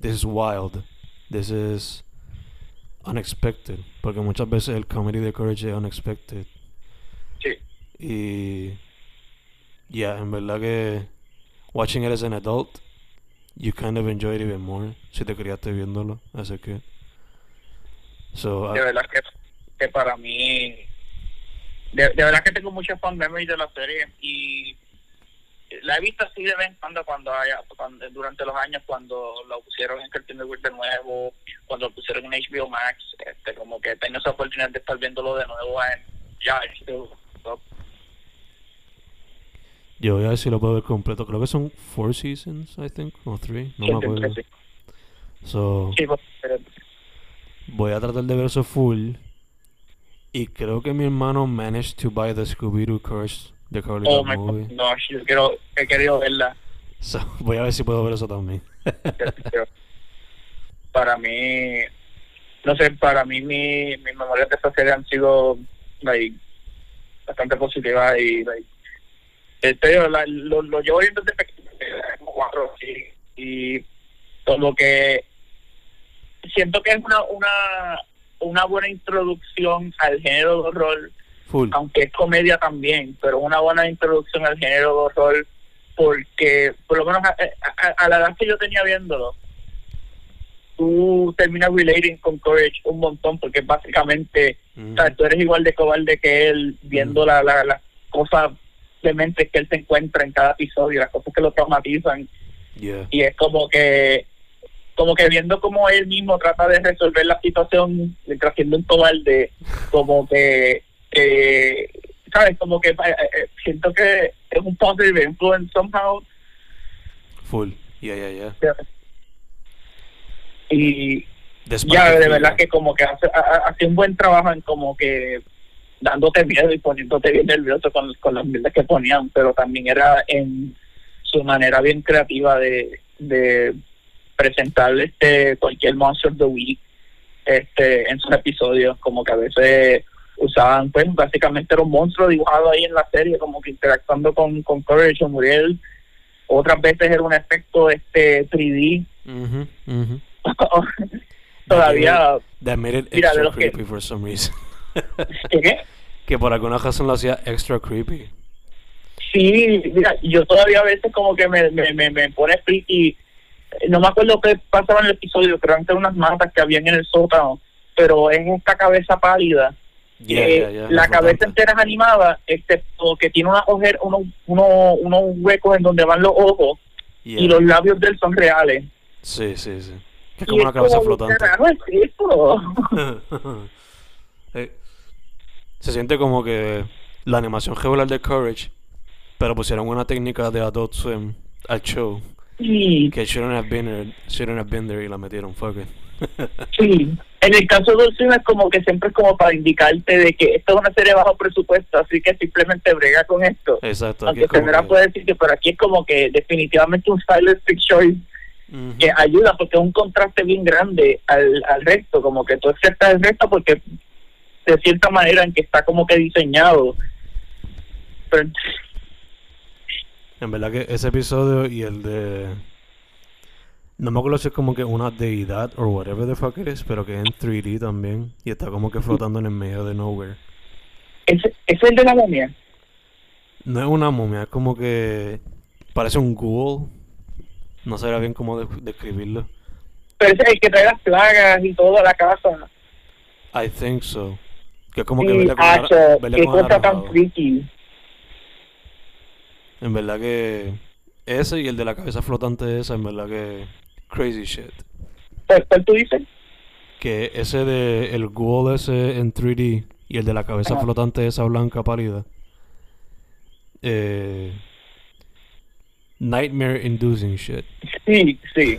This is wild. This is unexpected. Porque muchas veces el comedy de Courage es unexpected. Sí. Y. Yeah, en verdad que. Watching it as an adult, you kind of enjoy it even more. Si te criaste viéndolo as a kid. So, de I- verdad que, que para mí de, de verdad que tengo muchas fun memories de la serie y la he visto así de vez en cuando cuando haya cuando- durante los años cuando lo pusieron en Cartoon Network de nuevo cuando lo pusieron en HBO Max este como que tengo esa oportunidad de estar viéndolo de nuevo en ya. So, yo voy a ver si lo puedo ver completo. Creo que son four seasons, I think, o three. No me siempre, acuerdo. sí. So, Sí, pues, voy a tratar de ver eso full. Y creo que mi hermano managed to buy the Scooby-Doo Curse de Carly oh my Movie. God, no yo quiero he querido verla So, voy a ver si puedo ver eso también. Para mí no sé para mí mi, mis memorias de esta serie han sido like bastante positiva y like, este, la- lo, lo llevo viendo desde pequeño, cuatro sí, y como que siento que es una una una buena introducción al género de horror Full. aunque es comedia también, pero una buena introducción al género de horror, porque por lo menos a, a- a la edad que yo tenía viéndolo, tú terminas relating con Courage un montón, porque básicamente, Ujú. o sea, tú eres igual de cobarde que él, viendo la, la, las cosas dementes que él se encuentra en cada episodio, las cosas que lo traumatizan, Yeah. y es como que como que viendo cómo él mismo trata de resolver la situación mientras siendo un cobarde como que eh, sabes como que eh, eh, siento que es un positive influence somehow Full. Yeah, yeah, yeah. y ya de verdad que como que hace, ha- ha- hace un buen trabajo en como que dándote miedo y poniéndote bien nervioso con, con las mierdas que ponían pero también era en su manera bien creativa de, de presentar este cualquier monster of the week este en sus episodios como que a veces usaban pues básicamente era un monstruo dibujado ahí en la serie como que interactuando con, con Courage o Muriel otras veces era un efecto este 3D Ujú, ujú. todavía That made it Mira, de los que- creepy for some reason. ¿qué, qué? que por alguna razón lo hacía extra creepy. Sí, mira, yo todavía a veces como que me, me, me, me pone freaky. No me acuerdo qué pasaba en el episodio, pero antes unas matas que habían en el sótano, pero es esta cabeza pálida. Yeah, que yeah, yeah, la cabeza entera es animada, excepto que tiene una ojer, unos, unos, unos huecos en donde van los ojos y los labios de él son reales. Sí, sí, sí. Que es Y como una cabeza ¿qué flotante. Eh, Se siente como que la animación regular de Courage, pero pusieron una técnica de Adult Swim al show Sí, que shouldn't have been there, shouldn't have been there y la metieron, fuck it. Sí, en el caso de Dulcina es como que siempre es como para indicarte de que esto es una serie bajo presupuesto, así que simplemente brega con esto. Exacto. Aunque Tendrá que- puede decir que por aquí es como que definitivamente un stylistic choice Ujú. que ayuda porque es un contraste bien grande al, al resto, como que tú aceptas el resto porque de cierta manera en que está como que diseñado. Pero, En verdad que ese episodio y el de... No me acuerdo si es como que una deidad o whatever the fuck it is, pero que es en 3D también. Y está como que flotando en el medio de nowhere. ¿ese, ¿Ese es el de la momia? No es una momia, es como que... Parece un ghoul. No sabría bien cómo de- describirlo. Pero ese es el que trae las plagas y todo a la casa. I think so. Que es como que verle con, verle qué con cosa tan freaky. En verdad que... Ese y el de la cabeza flotante esa, en verdad que... Crazy shit. ¿Cuál, cuál tú dices? Que ese de el ghoul ese en 3D y el de la cabeza Ajá. flotante esa blanca pálida. Eh, nightmare inducing shit. Sí, sí.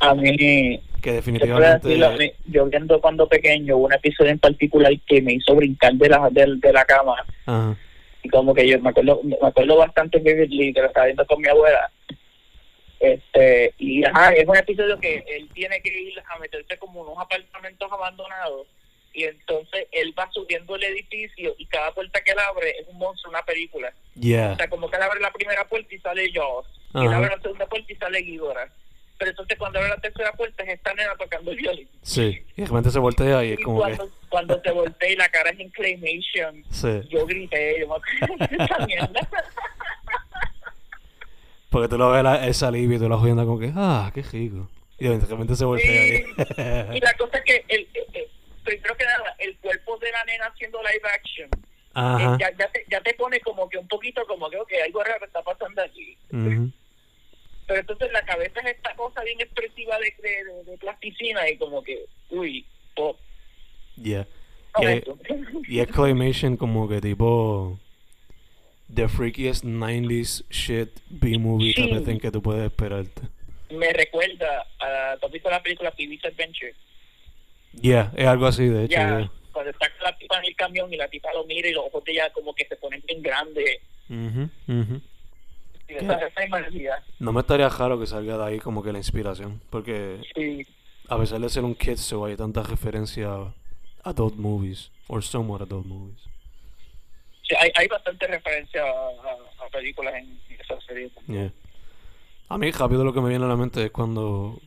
A mí, que yo definitivamente decirlo, yo viendo cuando pequeño, un episodio en particular que me hizo brincar de la, de, de la cama. Ajá. Y como que yo me acuerdo, me acuerdo bastante vividly que lo estaba viendo con mi abuela. Este, y ajá, es un episodio que él tiene que ir a meterse como unos apartamentos abandonados. Y entonces él va subiendo el edificio y cada puerta que él abre es un monstruo, una película. Yeah. O sea, como que él abre la primera puerta y sale Jaws. Y él Ajá. abre la segunda puerta y sale Ghidorah. Pero entonces cuando abre la tercera puerta es esta nena tocando el violín. Sí. Y de repente se voltea y es Y como que... cuando, cuando se voltea y la cara es en claymation, Sí. yo grité, yo me mierda. Porque tú lo ves la- esa alivio y tú lo vas viendo como que... Ah, qué rico. Y de repente se voltea Y ahí. la cosa es que, el, el- el- primero que nada, el cuerpo de la nena haciendo live action, Ajá. eh, ya, ya, te, ya te pone como que un poquito como que, ok, algo raro está pasando aquí. Ujú. Pero entonces la cabeza es esta cosa bien expresiva de, de, de- plasticina y como que, uy, pop. Yeah. No, Y. Y es claymation como que tipo the freakiest 90s shit B-movie Sí. thing que tú puedes esperarte. Me recuerda a, ¿tú has visto la película Phoebe's Adventure? Yeah, es algo así de hecho. Ya, yeah. cuando está la tipa en el camión y la tipa lo mira y los ojos de ella como que se ponen bien grandes. Ujú, ujú. Y. No me estaría raro que salga de ahí como que la inspiración, porque Sí, a pesar de ser un kids show hay tanta referencia a adult movies or somewhat adult movies. sí, hay, hay bastante referencia a, a- a películas en esa serie. Yeah. A mí rápido lo que me viene a la mente es cuando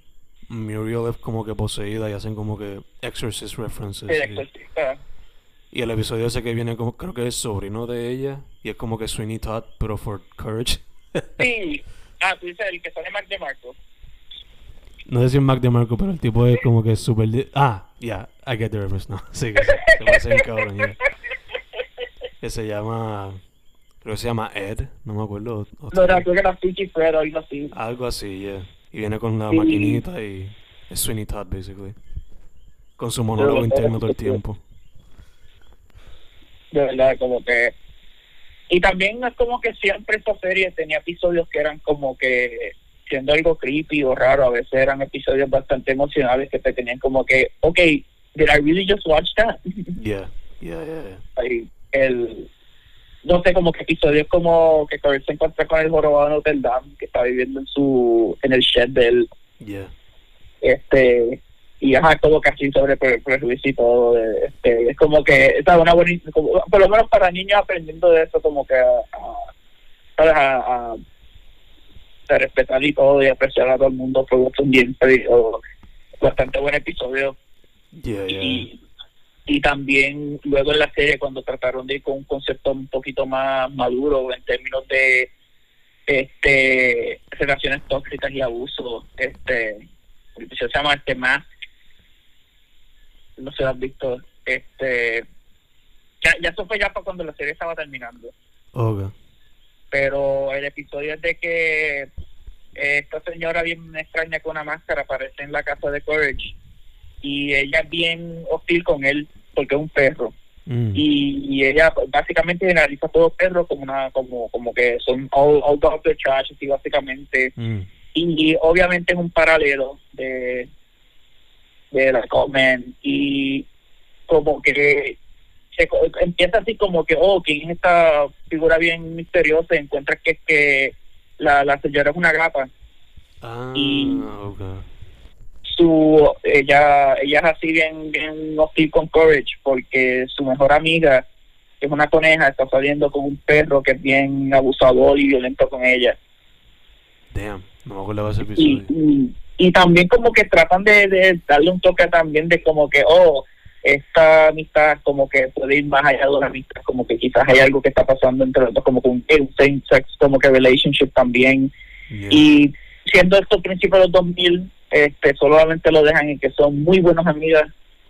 Muriel es como que poseída y hacen como que exorcist references. Y el episodio ese que viene como, creo que es sobrino de ella. Y es como que Sweeney Todd, pero for Courage. Sí. Ah, tú dices el que sale Mark de Marco. no sé si es Mac DeMarco, pero el tipo es como que súper... Ah, yeah, I get the reference now. Sí, que se, cabrón, yeah. Que se llama... Creo que se llama Ed, no me acuerdo. No, creo que era Freaky Fred o algo así. Algo así, yeah. Y viene con la Sí. maquinita y... Es Sweeney Todd, basically. Con su monólogo interno todo el tiempo. De verdad, como que... Y también es como que siempre esta serie tenía episodios que eran como que siendo algo creepy o raro, a veces eran episodios bastante emocionales que te tenían como que, ok, did I really just watch that? Yeah, yeah, yeah, yeah. Ahí, el no sé como que episodios como que se encuentra con el jorobado de Notre Dame que está viviendo en su en el shed del Yeah. este y ajá que así sobre pre- prejuicio y todo de- este es como que está una buena como- por lo menos para niños aprendiendo de eso como que a, a, a, a- a respetar y todo y apreciar a todo el mundo fue un bien pero bastante buen episodio Yeah, yeah. y, y también luego en la serie cuando trataron de ir con un concepto un poquito más maduro en términos de este relaciones tóxicas y abuso este el episodio se llama este más no sé si lo has visto este ya, ya eso fue ya para cuando la serie estaba terminando Okay. pero el episodio es de que eh, esta señora bien extraña con una máscara aparece en la casa de Courage y ella es bien hostil con él porque es un perro Mm. y, y ella básicamente generaliza a todos los perros como una como como que son all, all dogs are trash así básicamente Mm. y obviamente es un paralelo de de la Coleman y como que se empieza así como que oh quién es esta figura bien misteriosa y encuentras que que la, la señora es una gata Ah, y- okay. su ella ella es así bien bien hostil con Courage porque su mejor amiga que es una coneja está saliendo con un perro que es bien abusador y violento con ella Damn, no me de ese episodio. y, y también como que tratan de, de darle un toque también de como que oh esta amistad como que puede ir más allá de una amistad como que quizás hay algo que está pasando entre los dos como que un, un same sex como que relationship también Yeah. y siendo estos principios de los 2000 este solamente lo dejan en que son muy buenas amigas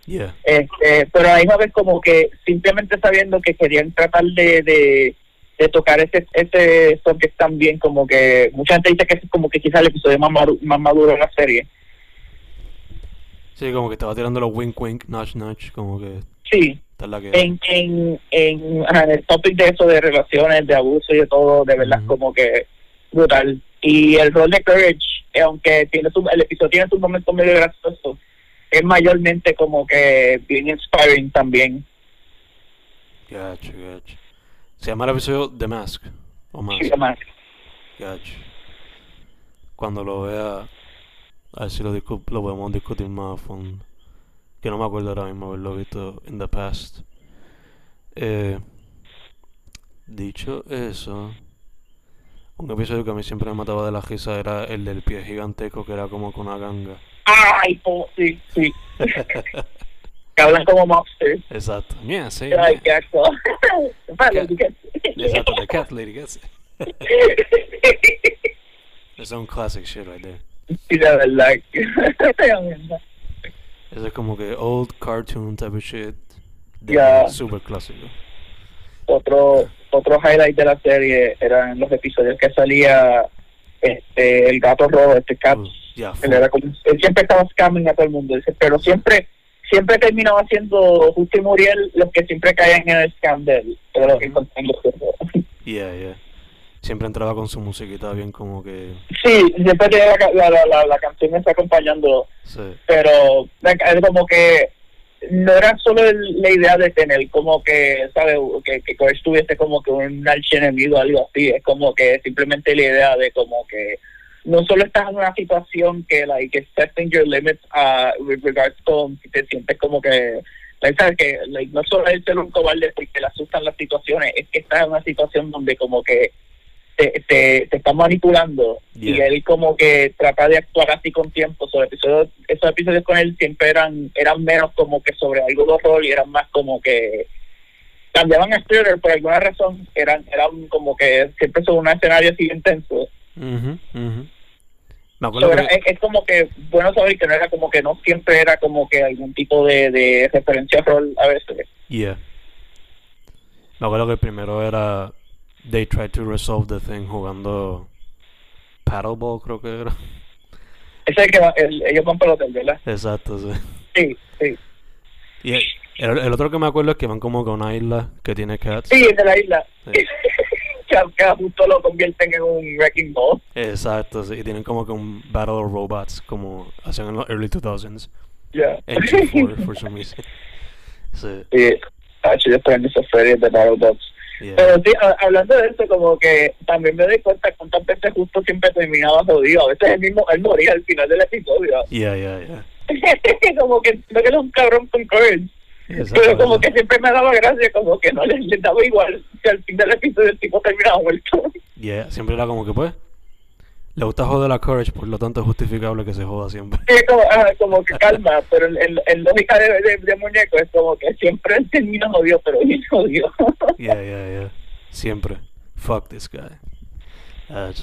Yeah. este, pero a la misma vez como que simplemente sabiendo que querían tratar de, de, de tocar ese ese subject también como que mucha gente dice que es como que quizás el episodio más, maru- más maduro de la serie. Sí, como que estaba tirando los wink wink, notch notch, como que sí. que... en, en, en, el topic de eso de relaciones de abuso y de todo de verdad como que brutal. Y el rol de Courage eh, aunque tiene su, el episodio tiene su momento medio gracioso es mayormente como que bien inspiring también. Gotcha, gotcha. Se llama el episodio The Mask. O Mask. Sí, más. Gotcha. Cuando lo vea, a ver si lo, lo podemos discutir más a fondo. Que no me acuerdo ahora mismo haberlo visto in the past. Eh, dicho eso, un episodio que a mí siempre me mataba de la risa era el del pie gigantesco que era como con una ganga. Ay, po, sí, sí. que hablan como monsters. Exacto. Yeah, sí. Yeah. asco. Vale, Cat- ¿qué? Exacto, the cat lady gets it. It's some classic shit right there. Sí, la verdad. Eso es como que old cartoon type of shit. De Yeah. super clásico. otro otro highlight de la serie eran los episodios que salía este el gato rojo, este cat. Uh, yeah, Él, era como, él siempre estaba scamming a todo el mundo, pero siempre siempre terminaba siendo Justo y Muriel los que siempre caían en el él. Pero lo que encontré Yeah, yeah. Siempre entraba con su musiquita bien como que... Sí, siempre tenía la, la, la, la, la canción está acompañando, Sí. pero es como que no era solo el- la idea de tener como que, ¿sabes? Que, que Coach tuviese como que un archienemigo o algo así, es como que simplemente la idea de como que no solo estás en una situación que, like, setting your limits uh, with regards con si te sientes como que like, ¿sabes? que like, no solo es ser un cobarde porque le asustan las situaciones, es que está en una situación donde como que te, te, te están manipulando y él como que trata de actuar así con tiempo. Sobre episodios, esos episodios con él siempre eran eran menos como que sobre algo de horror y eran más como que cambiaban a thriller por alguna razón, eran eran como que siempre son un escenario así intenso. Ujú, ujú. Me acuerdo que- es, es como que bueno saber que no era como que no siempre era como que algún tipo de, de referencia a rol a veces. Yeah. Me acuerdo que el primero era They tried to resolve the thing jugando paddleball, creo que era. Ese es el que va- el- ellos van para el hotel, ¿verdad? Exacto, sí. Sí, sí. Y el, el- otro que me acuerdo es que van como que a una isla que tiene cats. Sí, el de la isla. Sí. que justo lo convierten en un wrecking ball. Exacto, sí. Y tienen como que un Battle of Robots como hacían en los early 2000s. Ya. En G4, for some reason. Sí, Sí, después en esas series de Battlebots. yeah. Pero sí, a- hablando de eso, como que también me doy cuenta cuántas veces justo siempre terminaba jodido. A veces él mismo, él moría al final del episodio. Yeah, yeah, yeah. como que no que era un cabrón con courage. Pero como que siempre me daba gracia, como que no les, les daba igual que al fin del episodio el tipo terminaba muerto. Yeah, siempre era como que pues. Le gusta joder a Courage, por lo tanto es justificable que se joda siempre. Sí, como, ajá, como que calma, pero en, en- en lógica de, de, de muñeco es como que siempre él termina jodido, pero bien jodido. Yeah, yeah, yeah. Siempre. Fuck this guy. Ach.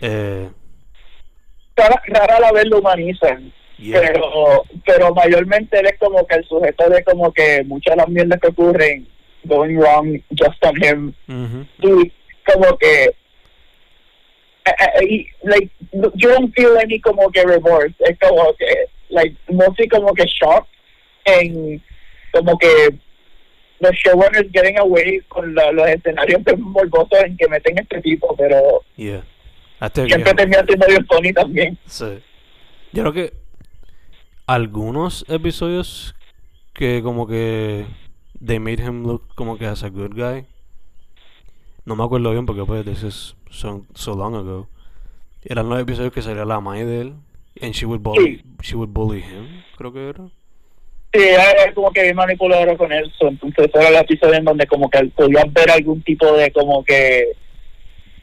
Eh, rara, rara la vez lo humanizan, yeah. pero pero mayormente él es como que el sujeto de como que muchas de las mierdas que ocurren going wrong just on him Ujú. y como que eh, eh, y, like you don't feel any como que remorse es como que like mostly como que shock en como que los showrunners getting away con la- los escenarios morbosos en que meten este tipo pero Yeah. Siempre termina siendo bien funny también Sí. Yo creo que algunos episodios que como que they made him look como que as a good guy. No me acuerdo bien porque pues this is so, so long ago. Eran los episodios que salía la madre de él and she would bully she would bully him, creo que era. Sí, era como que bien manipulador con él. so, Entonces era el episodio en donde como que podías ver algún tipo de como que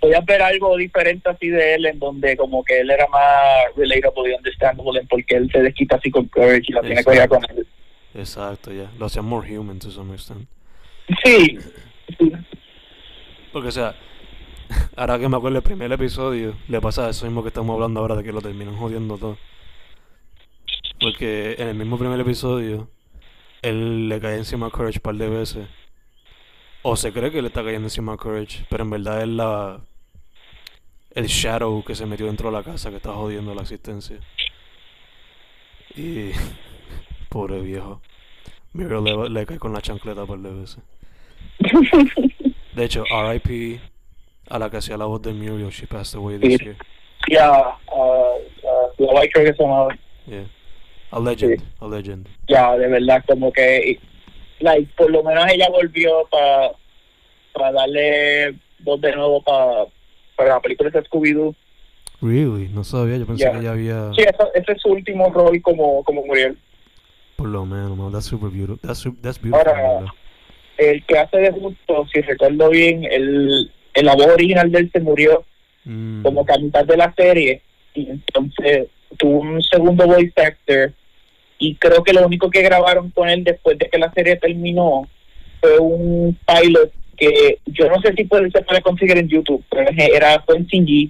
podías ver algo diferente así de él en donde como que él era más relatable y understandable en porque él se desquita así con Courage y la tiene que ver con él. Exacto, ya. Lo hacía more human to some extent. Sí. sí. Porque, o sea, ahora que me acuerdo el primer episodio, le pasa eso mismo que estamos hablando ahora, de que lo terminan jodiendo todo. Porque en el mismo primer episodio, él le cae encima a Courage un par de veces. O se cree que le está cayendo encima a Courage, pero en verdad es la. El shadow que se metió dentro de la casa que está jodiendo la existencia. Y. Pobre viejo. Muriel le, le cae con la chancleta par de veces. De hecho, RIP a la que hacía la voz de Muriel, she passed away this year. Ya, ah, ah, la white creo que se llamaba. Yeah. A legend, Sí. a legend. Ya, de verdad, como que, like, por lo menos ella volvió para para darle voz de nuevo para para la película de Scooby-Doo. Really? No sabía, yo pensé Yeah. que ya había. Sí, ese, ese es su último rol como, como Muriel. Por lo menos, man. That's super beautiful. That's, that's beautiful. Ahora. El que hace de justo, si recuerdo bien, el, el la voz original de él se murió Mm. como que a mitad de la serie y entonces tuvo un segundo voice actor y creo que lo único que grabaron con él después de que la serie terminó fue un pilot que yo no sé si puede, se puede conseguir en YouTube, pero era fue en CG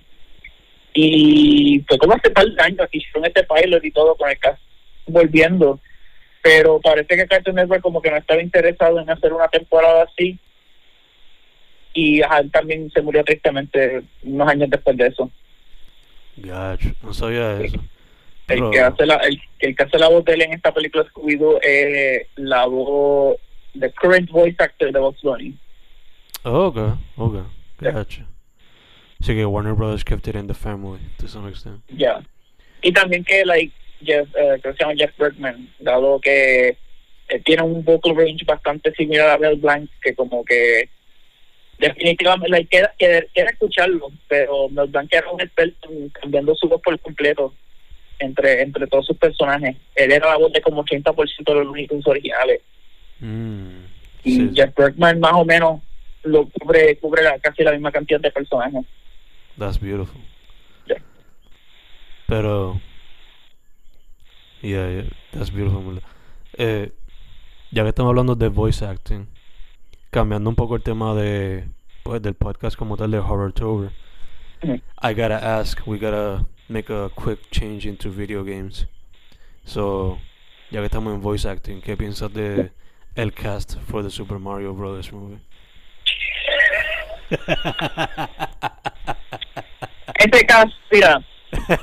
y fue como hace de años que hicieron este pilot y todo con el cast volviendo. Pero parece que Cartoon Network como que no estaba interesado en hacer una temporada así. Y ajá, también se murió tristemente unos años después de eso. Gacho, no sabía eso. el Pero- que hace la el, el que hace la voz de él en esta película Scooby-Doo es la voz the current voice actor de Bugs Bunny Oh, okay, okay. Yeah. Gotcha. Así que Warner Brothers kept it in the family to some extent. ya y también que like Jeff eh, creo que se llama Jeff Bergman dado que él tiene un vocal range bastante similar a Mel Blanc que como que definitivamente like, queda, queda, queda escucharlo pero Mel Blanc era un experto en cambiando su voz por completo entre entre todos sus personajes. Él era la voz de como 80% de los Looney originales. Mm, Y sí, Jeff Bergman más o menos lo cubre, cubre la- casi la misma cantidad de personajes. that's beautiful. Yeah. Pero, yeah, yeah, that's beautiful. Eh, ya que estamos hablando de voice acting, cambiando un poco el tema de pues, del podcast como tal de Horror Ujú. I gotta ask, we gotta make a quick change into video games. So, ya que estamos en voice acting, ¿qué piensas de el cast for the Super Mario Brothers movie? Este cast, mira,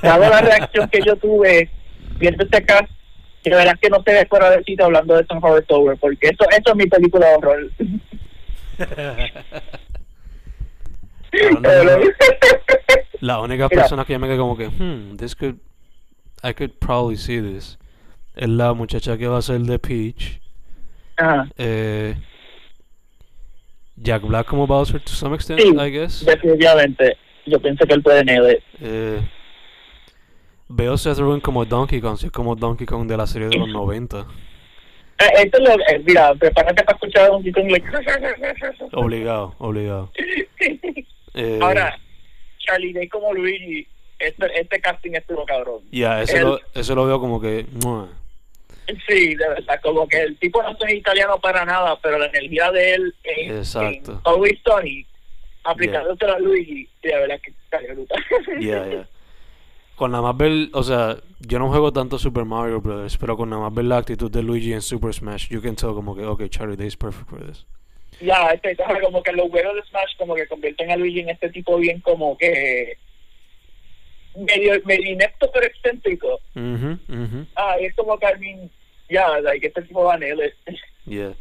dado la reacción que yo tuve viendo este cast, de verdad que no te ves fuera de sitio hablando de Sun Horror Tower, porque eso, eso es mi película de horror. La única persona que yo me quedé como que, hmm, this could, I could probably see this. Es la muchacha que va a ser de Peach. Ajá, Eh, Jack Black como Bowser to some extent, Sí. I guess. definitivamente. Yo pienso que él puede it. Eh, veo Seth Rogen como Donkey Kong, si es como Donkey Kong de la serie de los 90. Eh, Esto es lo, eh, mira, prepárate para escuchar un Donkey like... Obligado, obligado. Eh, Ahora, Charlie Day como Luigi, este, este casting estuvo cabrón. ya, eso, el- lo, eso lo veo como que, ¡mua! Sí, de verdad, como que el tipo no es italiano para nada, pero la energía de él en, Exacto. en Always Sunny, aplicándosela a Luigi, de verdad que salió brutal. Ya, ya. Con nada más ver, o sea, yo no juego tanto Super Mario Brothers, pero con nada más ver la actitud de Luigi en Super Smash, you can tell como que, okay, Charlie Day is perfect for this. Ya, este, como que los juegos de Smash como que convierten a Luigi en este tipo bien como que medio, medio inepto pero excéntrico. Mhm, mhm, Ah, es como que, I mean, ya, like, este tipo va a nail yeah.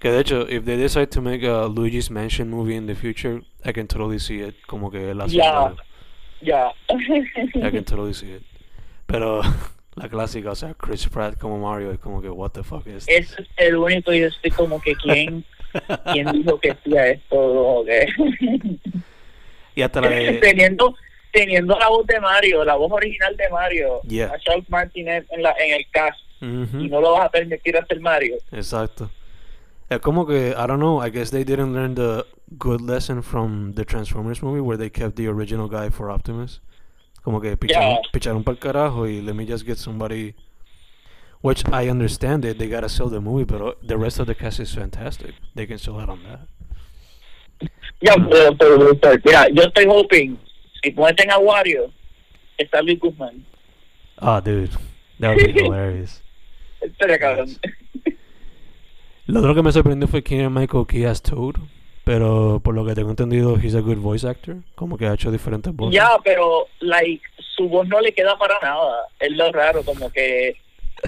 Que de hecho, if they decide to make a Luigi's Mansion movie in the future, I can totally see it, como que la Ya, ya. I can totally see it. Pero la clásica, o sea, Chris Pratt como Mario es como que, what the fuck is this? Es el único yo estoy como que, ¿quién, quién dijo que hacía esto? Que... y hasta la de... teniendo teniendo la voz de Mario, la voz original de Mario, Yeah. a Charles Martinet en, la, en el cast, y no lo vas a permitir hacer Mario. Exacto. Es como que, I don't know, I guess they didn't learn the good lesson from the Transformers movie where they kept the original guy for Optimus. Como que picharon, Yeah. picharon para el carajo y let me just get somebody. Which I understand it, they gotta sell the movie, but the rest of the cast is fantastic. They can sell out on that. Ya, pero, pero, pero, mira, yo estoy hoping, si meten a Wario, está Luis Guzmán. Ah, dude, that would be hilarious. Estaría cabrón. Lo otro que me sorprendió fue Keenan Michael Key as Toad, pero por lo que tengo entendido, he's a good voice actor, como que ha hecho diferentes voces. Ya, pero, like, su voz no le queda para nada. Es lo raro, como que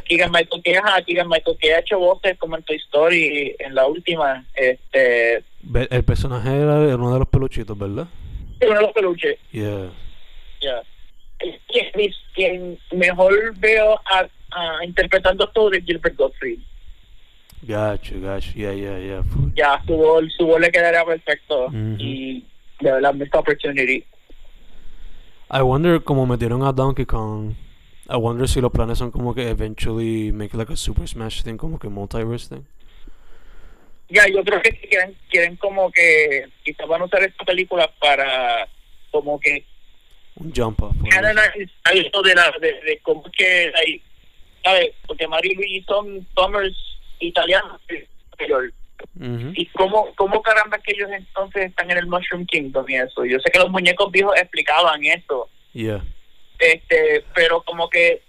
Keegan Michael que ajá, Keegan Michael que ha hecho voces como en Toy Story en la última, este, El personaje era uno de los peluchitos, ¿verdad? De los peluches. Yeah. Ya. Quien, quien mejor veo a, a interpretando todo es Gilbert Gottfried. Gotcha. Yeah, yeah, yeah. full. Ya, su voz, su voz le quedaría perfecto. Ujú. Y de verdad, missed opportunity. I wonder cómo metieron a Donkey Kong. I wonder si los planes son como que eventually make like a Super Smash thing, como que multiverse thing. Ya, yo creo que quieren, quieren como que quizás van a usar esta película para como que Un jump up. o algo de la de, de cómo que like, ¿sabes? porque Mario y Luigi son Summers italianos Ujú. y cómo, cómo caramba que ellos entonces están en el Mushroom Kingdom y eso. Yo sé que los muñecos viejos explicaban eso, Yeah. este, pero como que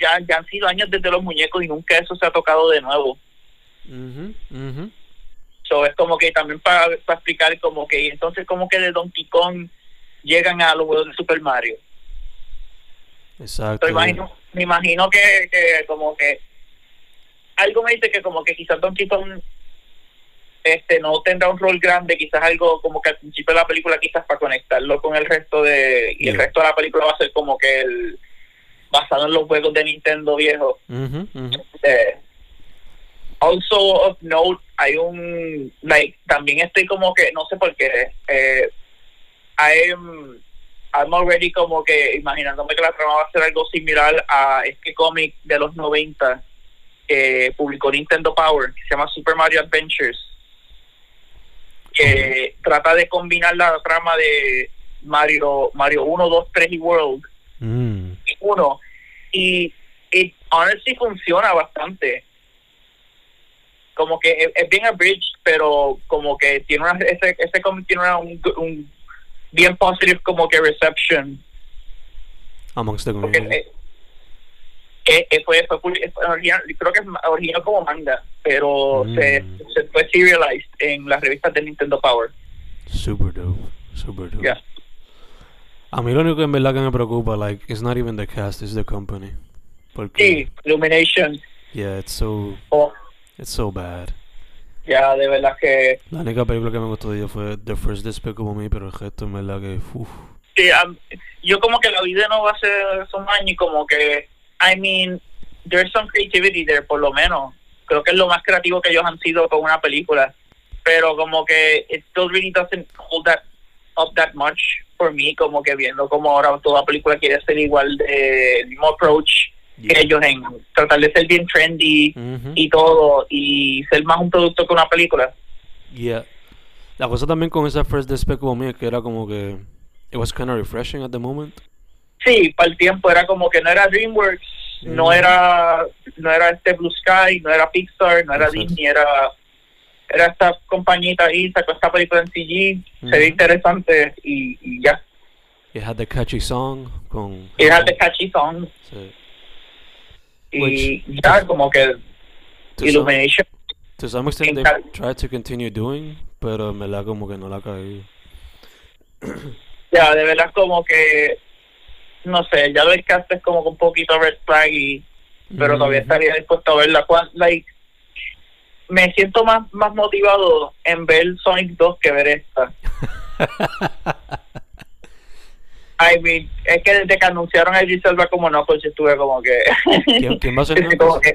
ya, ya han sido años desde los muñecos y nunca eso se ha tocado de nuevo. Mhm. Mhm. So, es como que también para, para explicar como que entonces como que de Donkey Kong llegan a los juegos de Super Mario. Exacto. So, imagino, me imagino que, que como que algo me dice que como que quizás Donkey Kong este no tendrá un rol grande, quizás algo como que al principio de la película quizás para conectarlo con el resto de y el resto de la película va a ser como que el basado en los juegos de Nintendo viejo. Eh, also of note hay un like también estoy como que no sé por qué eh, I'm I'm already como que imaginándome que la trama va a ser algo similar a este cómic de los 90 que publicó Nintendo Power, que se llama Super Mario Adventures, que trata de combinar la trama de Mario Mario 1, 2, 3 y World Mm. uno. Y it honestly funciona bastante. Como que es, es bien abridged, pero como que tiene una, ese, ese cómic tiene una, un, un bien positive como que reception Amongst the porque community. eh, eh, eh, fue, fue, publi- fue original, creo que original como manga, pero Mm. se, se fue serialized en las revistas de Nintendo Power. Super dope. Super dope. Yeah. A mí lo único que en verdad que me preocupa, like, it's not even the cast, it's the company. Porque, Sí, Illumination, yeah, it's so, oh, it's so bad. ya de verdad que La única película que me gustó de ellos fue The First Despicable Me, pero el resto en verdad que, uff. sí, yo como que la vida no va a ser son años y como que, I mean, there's some creativity there por lo menos. Creo que es lo más creativo que ellos han sido con una película, pero como que it still really doesn't hold that up that much for me, como que viendo como ahora toda película quiere ser igual de mismo approach que ellos en tratar de ser bien trendy y todo y ser más un producto que una película. Yeah. La cosa también con esa First Despicable Me que era como que, it was kind of refreshing at the moment. Sí, para el tiempo era como que no era DreamWorks, no Mm. era no era este Blue Sky, no era Pixar, no era Exacto. Disney, era era esta compañita ahí, sacó esta película en CG, se ve Ujú. interesante y, y ya. It had the catchy song con... Y era de catchy song Sí. Y Which- ya como que To some, Illumination. to some extent en they cal- tried to continue doing, pero en verdad como que no la caí. Ya, de verdad como que no sé, ya lo es como que un poquito red flag y pero todavía Ujú. estaría dispuesto a verla. Like, me siento más más motivado en ver Sonic 2 que ver esta. I mean, es que desde que anunciaron a Idris Elba como Knuckles yo estuve como que... ¿Quién- quién va a ser Estoy como Knuckles?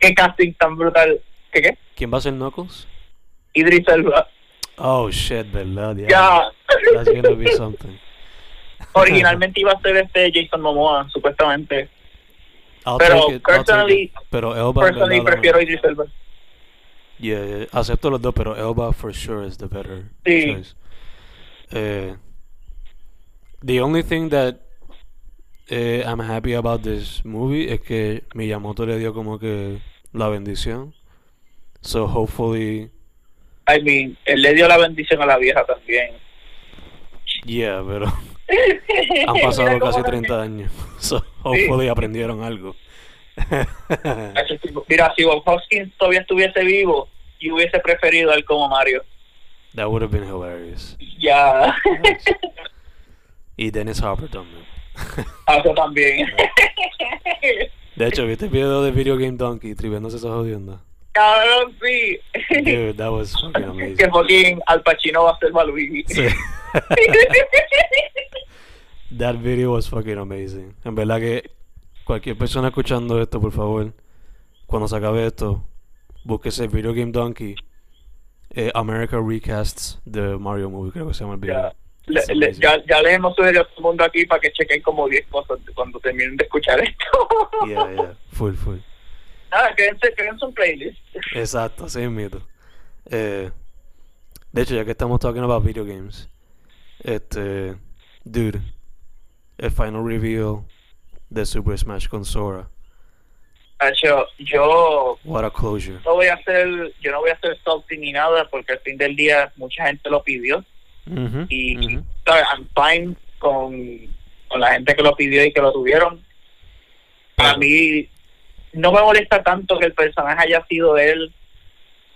que, qué casting tan brutal. ¿Qué qué? ¿Quién va a ser Knuckles? Idris Elba. Oh shit, verdad, ya. Ya. That's gonna be something. Originalmente iba a ser este Jason Momoa, supuestamente. I'll Pero it, personally-. Pero Elba, Personally prefiero Idris Elba. Yeah, yeah, acepto los dos, pero Elba for sure is the better Sí. choice. Eh, the only thing that eh, I'm happy about this movie es que Miyamoto le dio como que la bendición. So hopefully, I mean, él le dio la bendición a la vieja también. yeah, pero han pasado casi la- 30 años. So hopefully aprendieron algo. Mira, si Bob Hoskins todavía estuviese vivo, yo hubiese preferido a él como Mario. That would have been hilarious. Ya. Y Dennis Hopper también. Eso también. De hecho, ¿viste el video de Video Game Donkey triviándose esa jodienda? Cabrón, sí. Dude, that was fucking amazing. que fucking Al Pacino va a ser Baluigi. Sí. That video was fucking amazing. En verdad que cualquier persona escuchando esto, por favor, cuando se acabe esto, búsquese Video Game Donkey, eh, America Recasts de Mario Movie, creo que se llama el video. Le- le- ya, ya les hemos sugerido a todo el mundo aquí para que chequen como 10 cosas cuando terminen de escuchar esto. Yeah, yeah, full, full. Nada, quédense, quédense un playlist. Exacto, así es mito. Eh, de hecho, ya que estamos talking about video games, este, dude, el final reveal de Super Smash con Sora. Hacho, yo What a closure. no voy a hacer, yo no voy a hacer salty ni nada porque al fin del día mucha gente lo pidió Y ujú. ¿sabes? I'm fine con, con la gente que lo pidió y que lo tuvieron. A Claro. mí no me molesta tanto que el personaje haya sido él,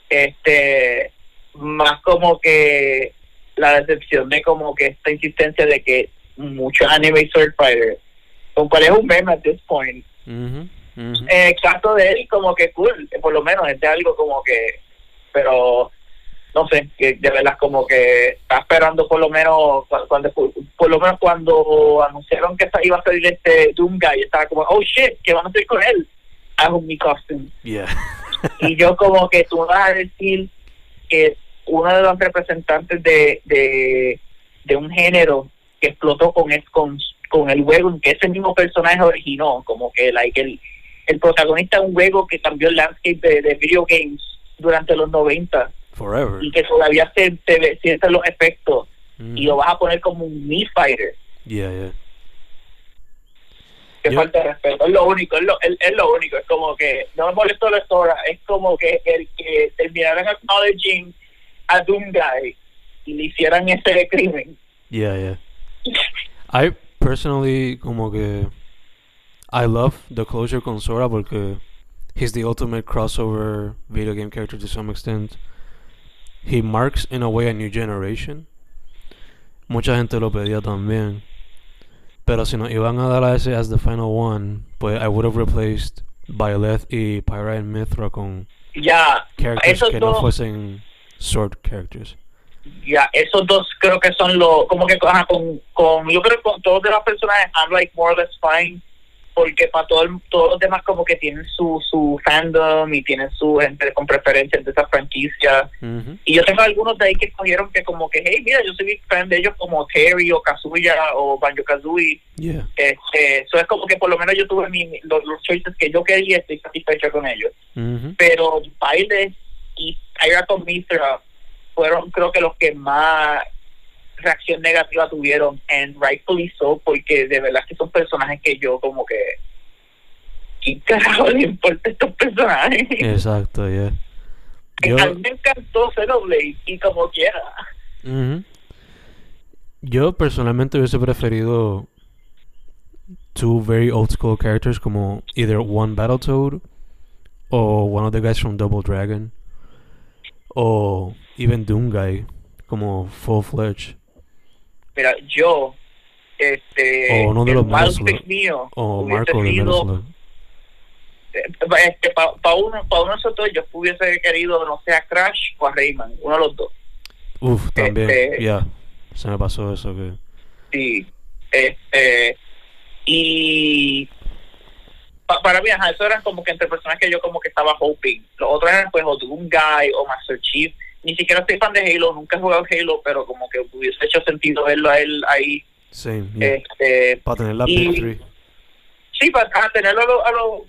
este, más como que la decepción de como que esta insistencia de que muchos anime Fighter, con cual es un meme at this point, ujú. eh, exacto de él como que cool por lo menos es de algo como que pero no sé que de verdad como que está esperando por lo menos cu- cuando por lo menos cuando anunciaron que iba a salir este Doom Guy estaba como oh shit ¿qué van a hacer con él? hago mi costume Yeah. y yo como que tú vas a decir que uno de los representantes de, de, de un género que explotó con el, con, con el juego en que ese mismo personaje originó, como que like, el, el protagonista de un juego que cambió el landscape de, de video games durante los 90 Forever. y que todavía se, se sienten los efectos Mm. y lo vas a poner como un Mii Fighter. Yeah, yeah. que falta de respeto. Es lo único, es lo, es, es lo único. Es como que no me molestó la historia. Es como que el que terminaran acknowledging a Doomguy y le hicieran ese crimen. Yeah, yeah. I personally como que I love the closure con Sora porque he's the ultimate crossover video game character to some extent. He marks in a way a new generation. Mucha gente lo pedía también. Pero si nos iban a dar a ese as the final one, pues I would have replaced Violet y Pyra and Mithra con Ya, characters esos que no fuesen sword characters. ya, esos dos creo que son los, como que ajá, con, con, yo creo que con todos de los personajes, I'm like more or less fine, porque para todo el- todos los demás como que tienen su, su fandom y tienen su gente con preferencias de esa franquicia. Y yo tengo algunos de ahí que escogieron que como que, hey, mira, yo soy big fan de ellos como Terry o Kazuya o Banjo-Kazooie. Yeah. Este, eso es como que por lo menos yo tuve mi, los, los choices que yo quería y estoy satisfecho con ellos. Pero Baile y Tyra con fueron creo que los que más reacción negativa tuvieron and rightfully so porque de verdad que son personajes que yo como que ¿qué carajo le importa estos personajes? Exacto, yeah. Yo, A mí me encantó Xenoblade y como quiera. Ujú. Yo personalmente hubiese preferido two very old school characters como either one Battletoad o one of the guys from Double Dragon o even Doom Guy como full fledged Mira, yo, este, O uno de el Slug. mío, o hubiese Marco sido, eh, este, para uno, pa uno de esos dos, yo hubiese querido, no sé, a Crash o a Rayman, uno de los dos. Uf, también, este- ya. Se me pasó eso que Sí, este, y pa- para mí, ajá, eso eran como que entre personas que yo como que estaba hoping. Los otros eran pues o Doom Guy o Master Chief. Ni siquiera soy fan de Halo, nunca he jugado Halo, pero como que hubiese hecho sentido verlo a él ahí. yeah. Este, para tener la y- Big Three. Sí, para tenerlo a los, a los-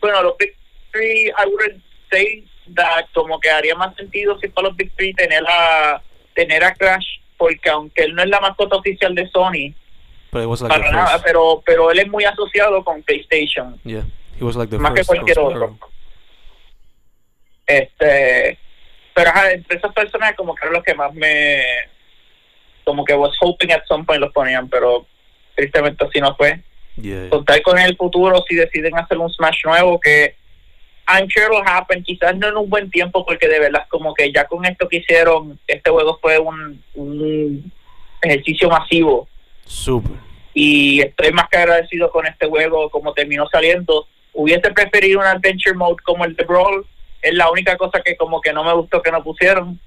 bueno, a los Big Three, I wouldn't say that como que haría más sentido si para los Big Three tener a, tener a Crash, porque aunque él no es la mascota oficial de Sony, was like para nada, pero, pero él es muy asociado con PlayStation, yeah, he was like the más que first cualquier Ghost otro. Este, pero ajá, entre esos personajes como que eran los que más me, como que was hoping at some point los ponían, pero tristemente así no fue. Yeah, contar con el futuro si deciden hacer un Smash nuevo que I'm sure it'll happen, quizás no en un buen tiempo porque de verdad como que ya con esto que hicieron este juego fue un, un ejercicio masivo super. y estoy más que agradecido con este juego como terminó saliendo hubiese preferido un adventure mode como el de Brawl es la única cosa que como que no me gustó que no pusieron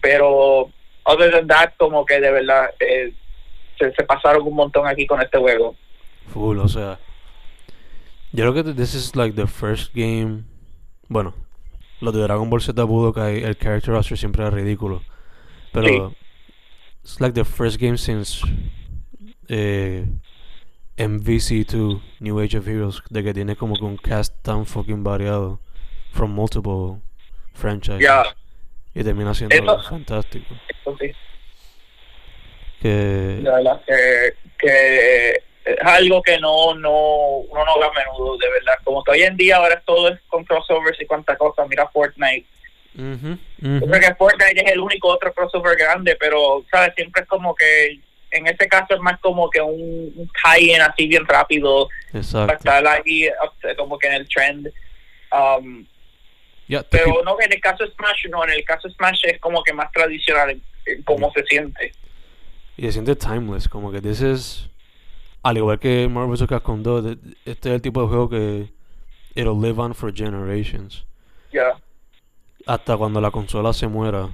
pero other than that como que de verdad eh, se, se pasaron un montón aquí con este juego Full, o sea. Yo creo que this is like the first game. Bueno, los de Dragon Ball Z Budokai, el character roster siempre era ridículo. Pero. It's like the first game since. Eh, MVC2, New Age of Heroes, de que tiene como que un cast tan fucking variado. From multiple franchises. ya Y termina siendo Eso- fantástico. eso sí Que. de verdad que, que es algo que no no uno no ve a menudo de verdad como que hoy en día ahora todo es con crossovers y cuánta cosa mira Fortnite Ujú, yo ujú. creo que Fortnite es el único otro crossover grande pero sabes siempre es como que en este caso es más como que un, tie-in así bien rápido para Exacto. estar ahí como que en el trend um, Pero no en el caso de Smash no en el caso de Smash es como que más tradicional en, en cómo se siente Y se siente timeless, como que this is al igual que Marvel vs. Capcom 2, de- este es el tipo de juego que it'll live on for generations. ya Hasta cuando la consola se muera,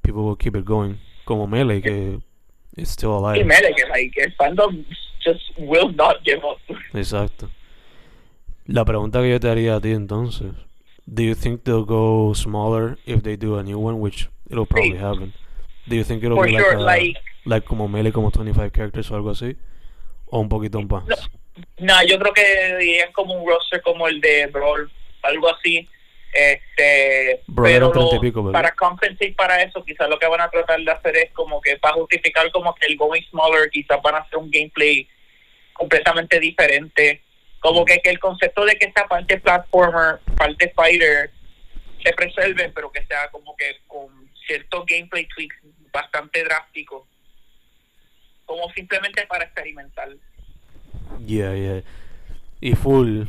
people will keep it going. Como Melee, que it's still y alive. Melee que like el fandom just will not give up Exacto. La pregunta que yo te haría a ti entonces, do you think they'll go smaller if they do a new one, which it'll probably Sí. happen? Do you think it'll for be sure like a, like like como melee como 25 characters o algo así o un poquito más. No, no, yo creo que dirían como un roster como el de Brawl, algo así. Este, Brawl pero eran 30 y lo- pico, para compensar para eso, quizás lo que van a tratar de hacer es como que para justificar como que el going smaller, quizás van a hacer un gameplay completamente diferente. Como que, que el concepto de que esta parte platformer, parte fighter, se preserve, pero que sea como que con ciertos gameplay tweaks bastante drásticos. Como simplemente para experimentar. Yeah, yeah. Y full.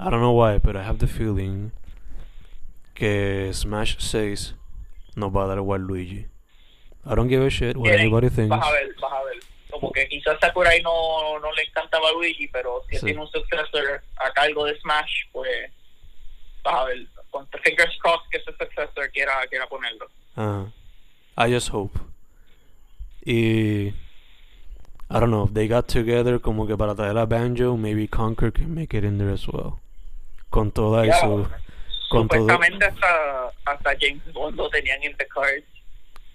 I don't know why, but I have the feeling que Smash 6 nos va a dar Luigi. I don't give a shit what anybody thinks. Vas a ver, vas a ver. Como que quizás Sakurai no, no le encantaba a Luigi, pero si Sí. tiene un successor a cargo de Smash, pues vas a ver. Con fingers crossed que ese successor quiera, quiera ponerlo. Uh, I just hope. Y I don't know if they got together como que para traer a Banjo, maybe Conquer can make it in there as well. Con toda y Ya, su con todo. Supuestamente hasta, hasta James Bond lo tenían en the cards.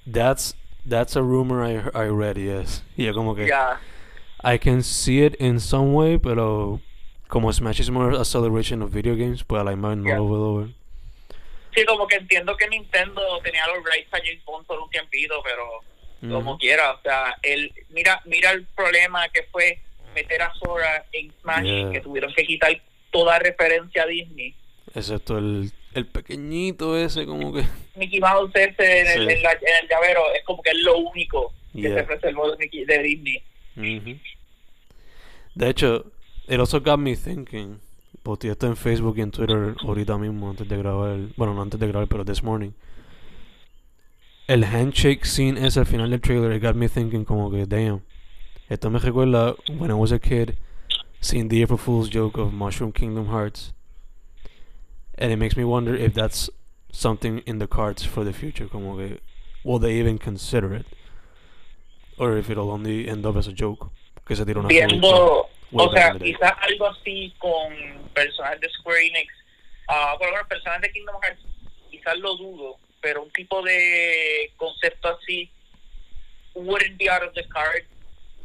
That's that's a rumor I I read, yes. Y yo como que Ya, I can see it in some way, pero como Smash is more a celebration of video games, pues a la imagen no Yeah. lo puedo ver. sí, como que entiendo que Nintendo tenía los rights a James Bond por un tiempito, pero como Ujú. quiera, o sea, el, mira, mira el problema que fue meter a Sora en Smash, Yeah. que tuvieron que quitar toda referencia a Disney. Excepto el, el pequeñito ese como que... Mickey Mouse ese en el, en la- en el llavero es como que es lo único que se preservó de, Mickey- de Disney. De hecho, it also got me thinking. Porque esto en Facebook y en Twitter ahorita mismo antes de grabar. Bueno, no antes de grabar, pero this morning. El handshake scene ese al final del trailer, it got me thinking como que, damn. Esto me recuerda when I was a kid, seeing the April Fool's joke of Mushroom Kingdom Hearts. And it makes me wonder if that's something in the cards for the future. Como que, will they even consider it? Or if it'll only end up as a joke. Que se tira una. Viendo, o sea, quizás algo así con personajes de Square Enix, ah, por lo menos personajes de Kingdom Hearts, quizás lo dudo, pero un tipo de concepto así wouldn't be out of the card,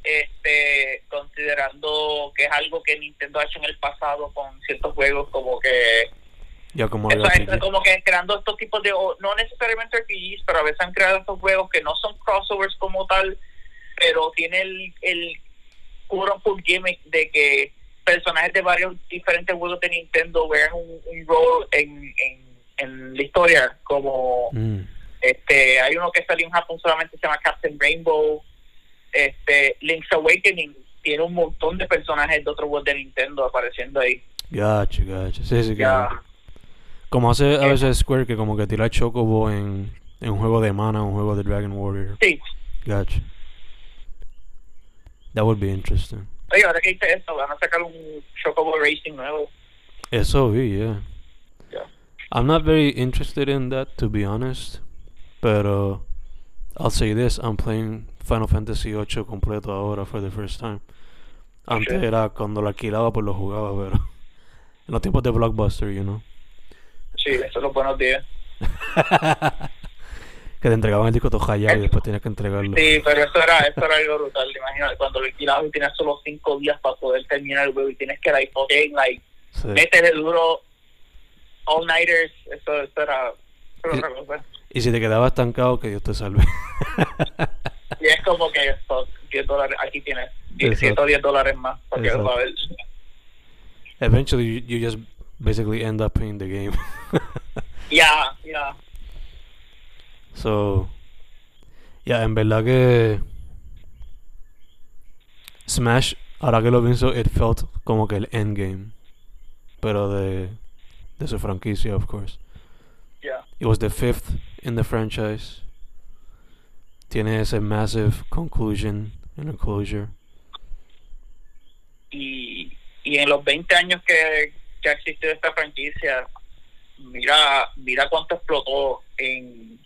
este, considerando que es algo que Nintendo ha hecho en el pasado con ciertos juegos como que Ya como Eso como que creando estos tipos de, no necesariamente RPGs, pero a veces han creado estos juegos que no son crossovers como tal, pero tiene el, el unquote gimmick de que personajes de varios diferentes juegos de Nintendo vean un, un rol en, en, en la historia, como Mm. este hay uno que salió en Japón solamente se llama Captain Rainbow, este Link's Awakening tiene un montón de personajes de otros juegos de Nintendo apareciendo ahí. Gacho, gacho. Sí, sí. Como hace a Eh. veces Square que como que tira Chocobo en, en un juego de Mana, un juego de Dragon Warrior. Sí, Gacho. That would be interesting. Oye, ahora que dice eso, van a sacar un Chocobo Racing nuevo. Eso vi, yeah. Yeah. I'm not very interested in that, to be honest. Pero I'll say this, I'm playing Final Fantasy VIII completo ahora for the first time. Antes Okay. era cuando lo alquilaba pues lo jugaba, pero en los tiempos de Blockbuster, you know. Sí, eso es los buenos días. que te entregaban el disco todo hallado y después tenías que entregarlo. Sí, pero eso era, eso era algo brutal. Imagínate, cuando lo alquilabas y tienes solo cinco días para poder terminar el juego y tienes que, like, fucking, like, Sí. métele duro all-nighters. Eso, eso era, eso era otra cosa. Y si te quedabas estancado, que Dios te salve. Y es como que, fuck, 10 dólares, aquí tienes 10 Exacto. 10 dólares más para que lo a ver. Eventually, you, you just basically end up in the game. yeah, yeah. so, ya, en verdad que Smash, ahora que lo pienso, it felt como que el endgame. Pero de, de su franquicia, of course. Ya. It was the fifth in the franchise. Tiene ese massive conclusion and a closure. y, y en los 20 años que, que ha existido esta franquicia, mira mira cuánto explotó en,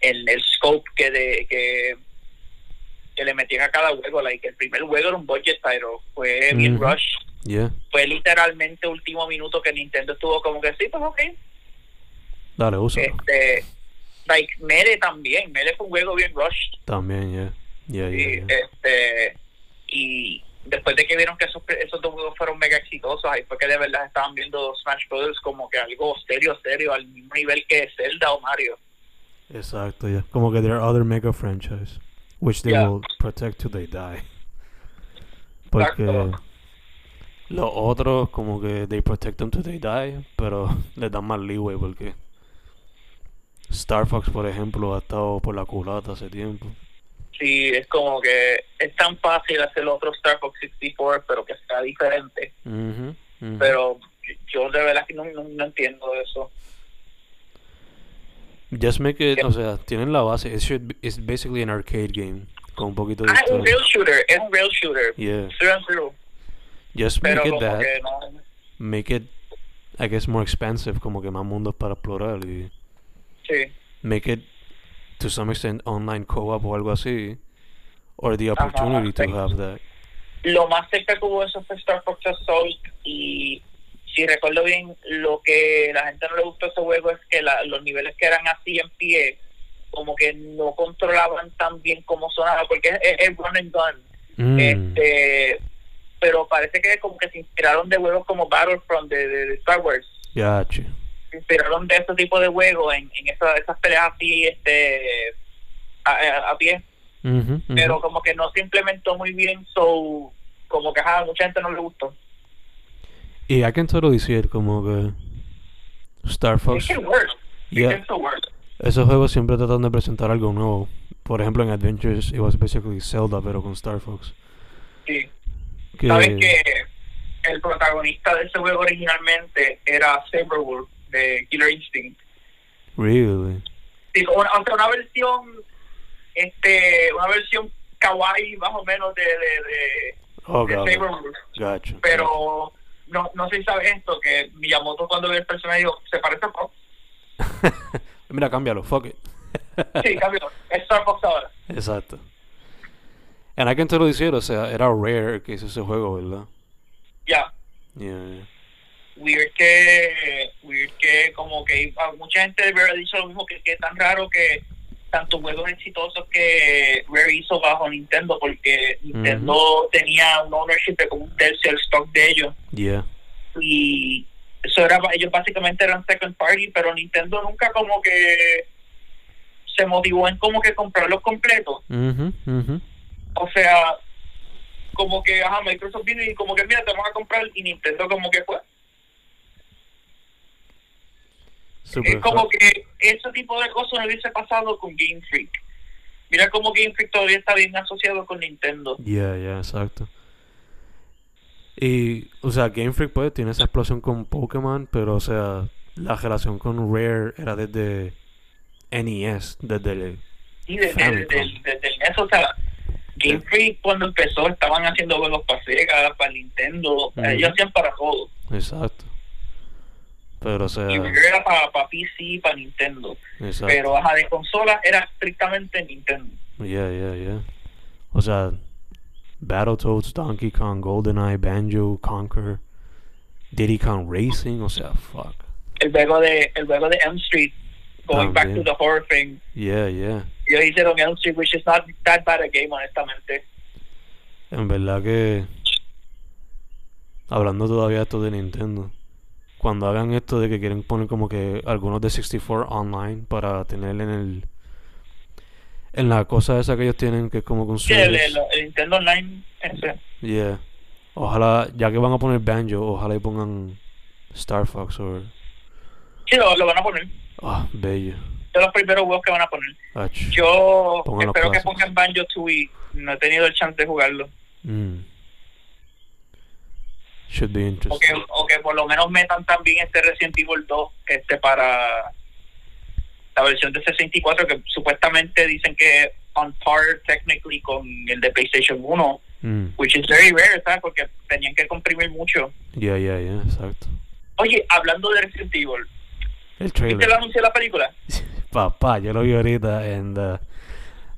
en el scope que de que, que le metían a cada juego. Like, el primer juego era un budget title, fue bien Ujú. rush. Yeah, Fue literalmente último minuto que Nintendo estuvo como que sí, pues ok. dale, usa. Este, like Mere también, Mere fue un juego bien rushed También, yeah. Yeah, yeah, y, yeah. este y después de que vieron que esos, esos dos juegos fueron mega exitosos, ahí fue que de verdad estaban viendo Smash Brothers como que algo serio, serio, al mismo nivel que Zelda o Mario. Exacto, yeah. Como que there are other mega franchise, which they Yeah. will protect till they die. Porque Exacto. los otros como que they protect them till they die, pero les dan más leeway porque Star Fox, por ejemplo, ha estado por la culata hace tiempo. Sí, es como que es tan fácil hacer otro Star Fox 64, pero que sea diferente. Pero yo de verdad que no, no, no entiendo eso. Just make it, o sea, tienen la base. It should it's basically an arcade game con un poquito de Ah, es un real shooter, es un real shooter. Yeah, Through just Pero make it that. no. Make it, I guess, more expensive, como que más mundos para explorar y Sí. make it to some extent online co-op o algo así, or the Ajá, opportunity to have that. Lo más cerca que hubo eso fue Star Fox Assault y si recuerdo bien, lo que la gente no le gustó a ese juego es que la- los niveles que eran así en pie, como que no controlaban tan bien como sonaba, porque es, es- es run and gun. Mm, Este, pero parece que como que se inspiraron de juegos como Battlefront de, de- de Star Wars. gotcha. Se inspiraron de ese tipo de juegos en, en esa- esas peleas así este a, a- a pie. Ujú, ujú. Pero como que no se implementó muy bien, so como que a mucha gente no le gustó. Y I can totally see it como que Star It Fox, can work. It yeah, can still work. esos juegos siempre tratan de presentar algo nuevo. Por ejemplo, en Adventures it was basically Zelda pero con Star Fox. Sí. Que, Sabes que el protagonista de ese juego originalmente era Saberwolf de Killer Instinct. Really? Sí, una, aunque una versión, este, una versión kawaii más o menos de, de, de, Oh, de. Gotcha. Pero no, no sé si sabes esto, que Miyamoto cuando ve el personaje dijo, se parece a Fox. Mira, cámbialo, fuck it. Sí, cambio, es Star Fox ahora. Exacto. I can totally see it, o sea, era rare que hizo ese juego, ¿verdad? Ya. Yeah, yeah. Weird que weird que como que a mucha gente debe haber dicho lo mismo que que es tan raro que tantos juegos exitosos que Rare hizo bajo Nintendo porque Nintendo tenía un ownership de como un tercio del stock de ellos. Yeah. y eso era ellos básicamente eran second party pero Nintendo nunca como que se motivó en como que comprarlos completos. O sea como que ajá Microsoft vino y como que mira te vamos a comprar y Nintendo como que fue Super es como que ese tipo de cosas no hubiese pasado con Game Freak. Mira cómo Game Freak todavía está bien asociado con Nintendo. Yeah, yeah, exacto. Y, o sea, Game Freak pues tiene esa explosión con Pokémon, pero, o sea, la relación con Rare era desde NES, desde el... Y desde, desde, desde el NES, o sea, Game Freak cuando empezó estaban haciendo juegos para Sega, para Nintendo, ellos hacían para todo. Exacto. Pero, o sea, Y era para, para PC, para Nintendo. exacto. Pero ajá, de consola era estrictamente Nintendo. Yeah, yeah, yeah. O sea, Battletoads, Donkey Kong, GoldenEye, Banjo, Conquer, Diddy Kong Racing, o sea, fuck. El juego de, el juego de M Street, going back to También. the horror thing. Yeah, yeah. Ellos hicieron Elm Street, which is not that bad a game, honestamente. En verdad que hablando todavía esto de Nintendo, cuando hagan esto de que quieren poner como que algunos de 64 online para tener en el en la cosa esa que ellos tienen que es como un Sí, el, el- el Nintendo Online, ese. Yeah. Ojalá, ya que van a poner Banjo, ojalá y pongan Star Fox o Sí, lo, lo van a poner. ah, bello. De los primeros juegos que van a poner. Ach. Yo espero que pongan Banjo Tooie. No he tenido el chance de jugarlo. Mm. Should be O que, interesting. o que por lo menos metan también este Resident Evil 2 este para la versión de 64 que supuestamente dicen que on par technically con el de PlayStation 1, Mm. which is very rare, ¿sabes? Porque tenían que comprimir mucho. Yeah, yeah, yeah, exacto. Oye, hablando de Resident Evil, El ¿viste trailer. el anuncio de la película? Papá, yo lo vi ahorita and uh,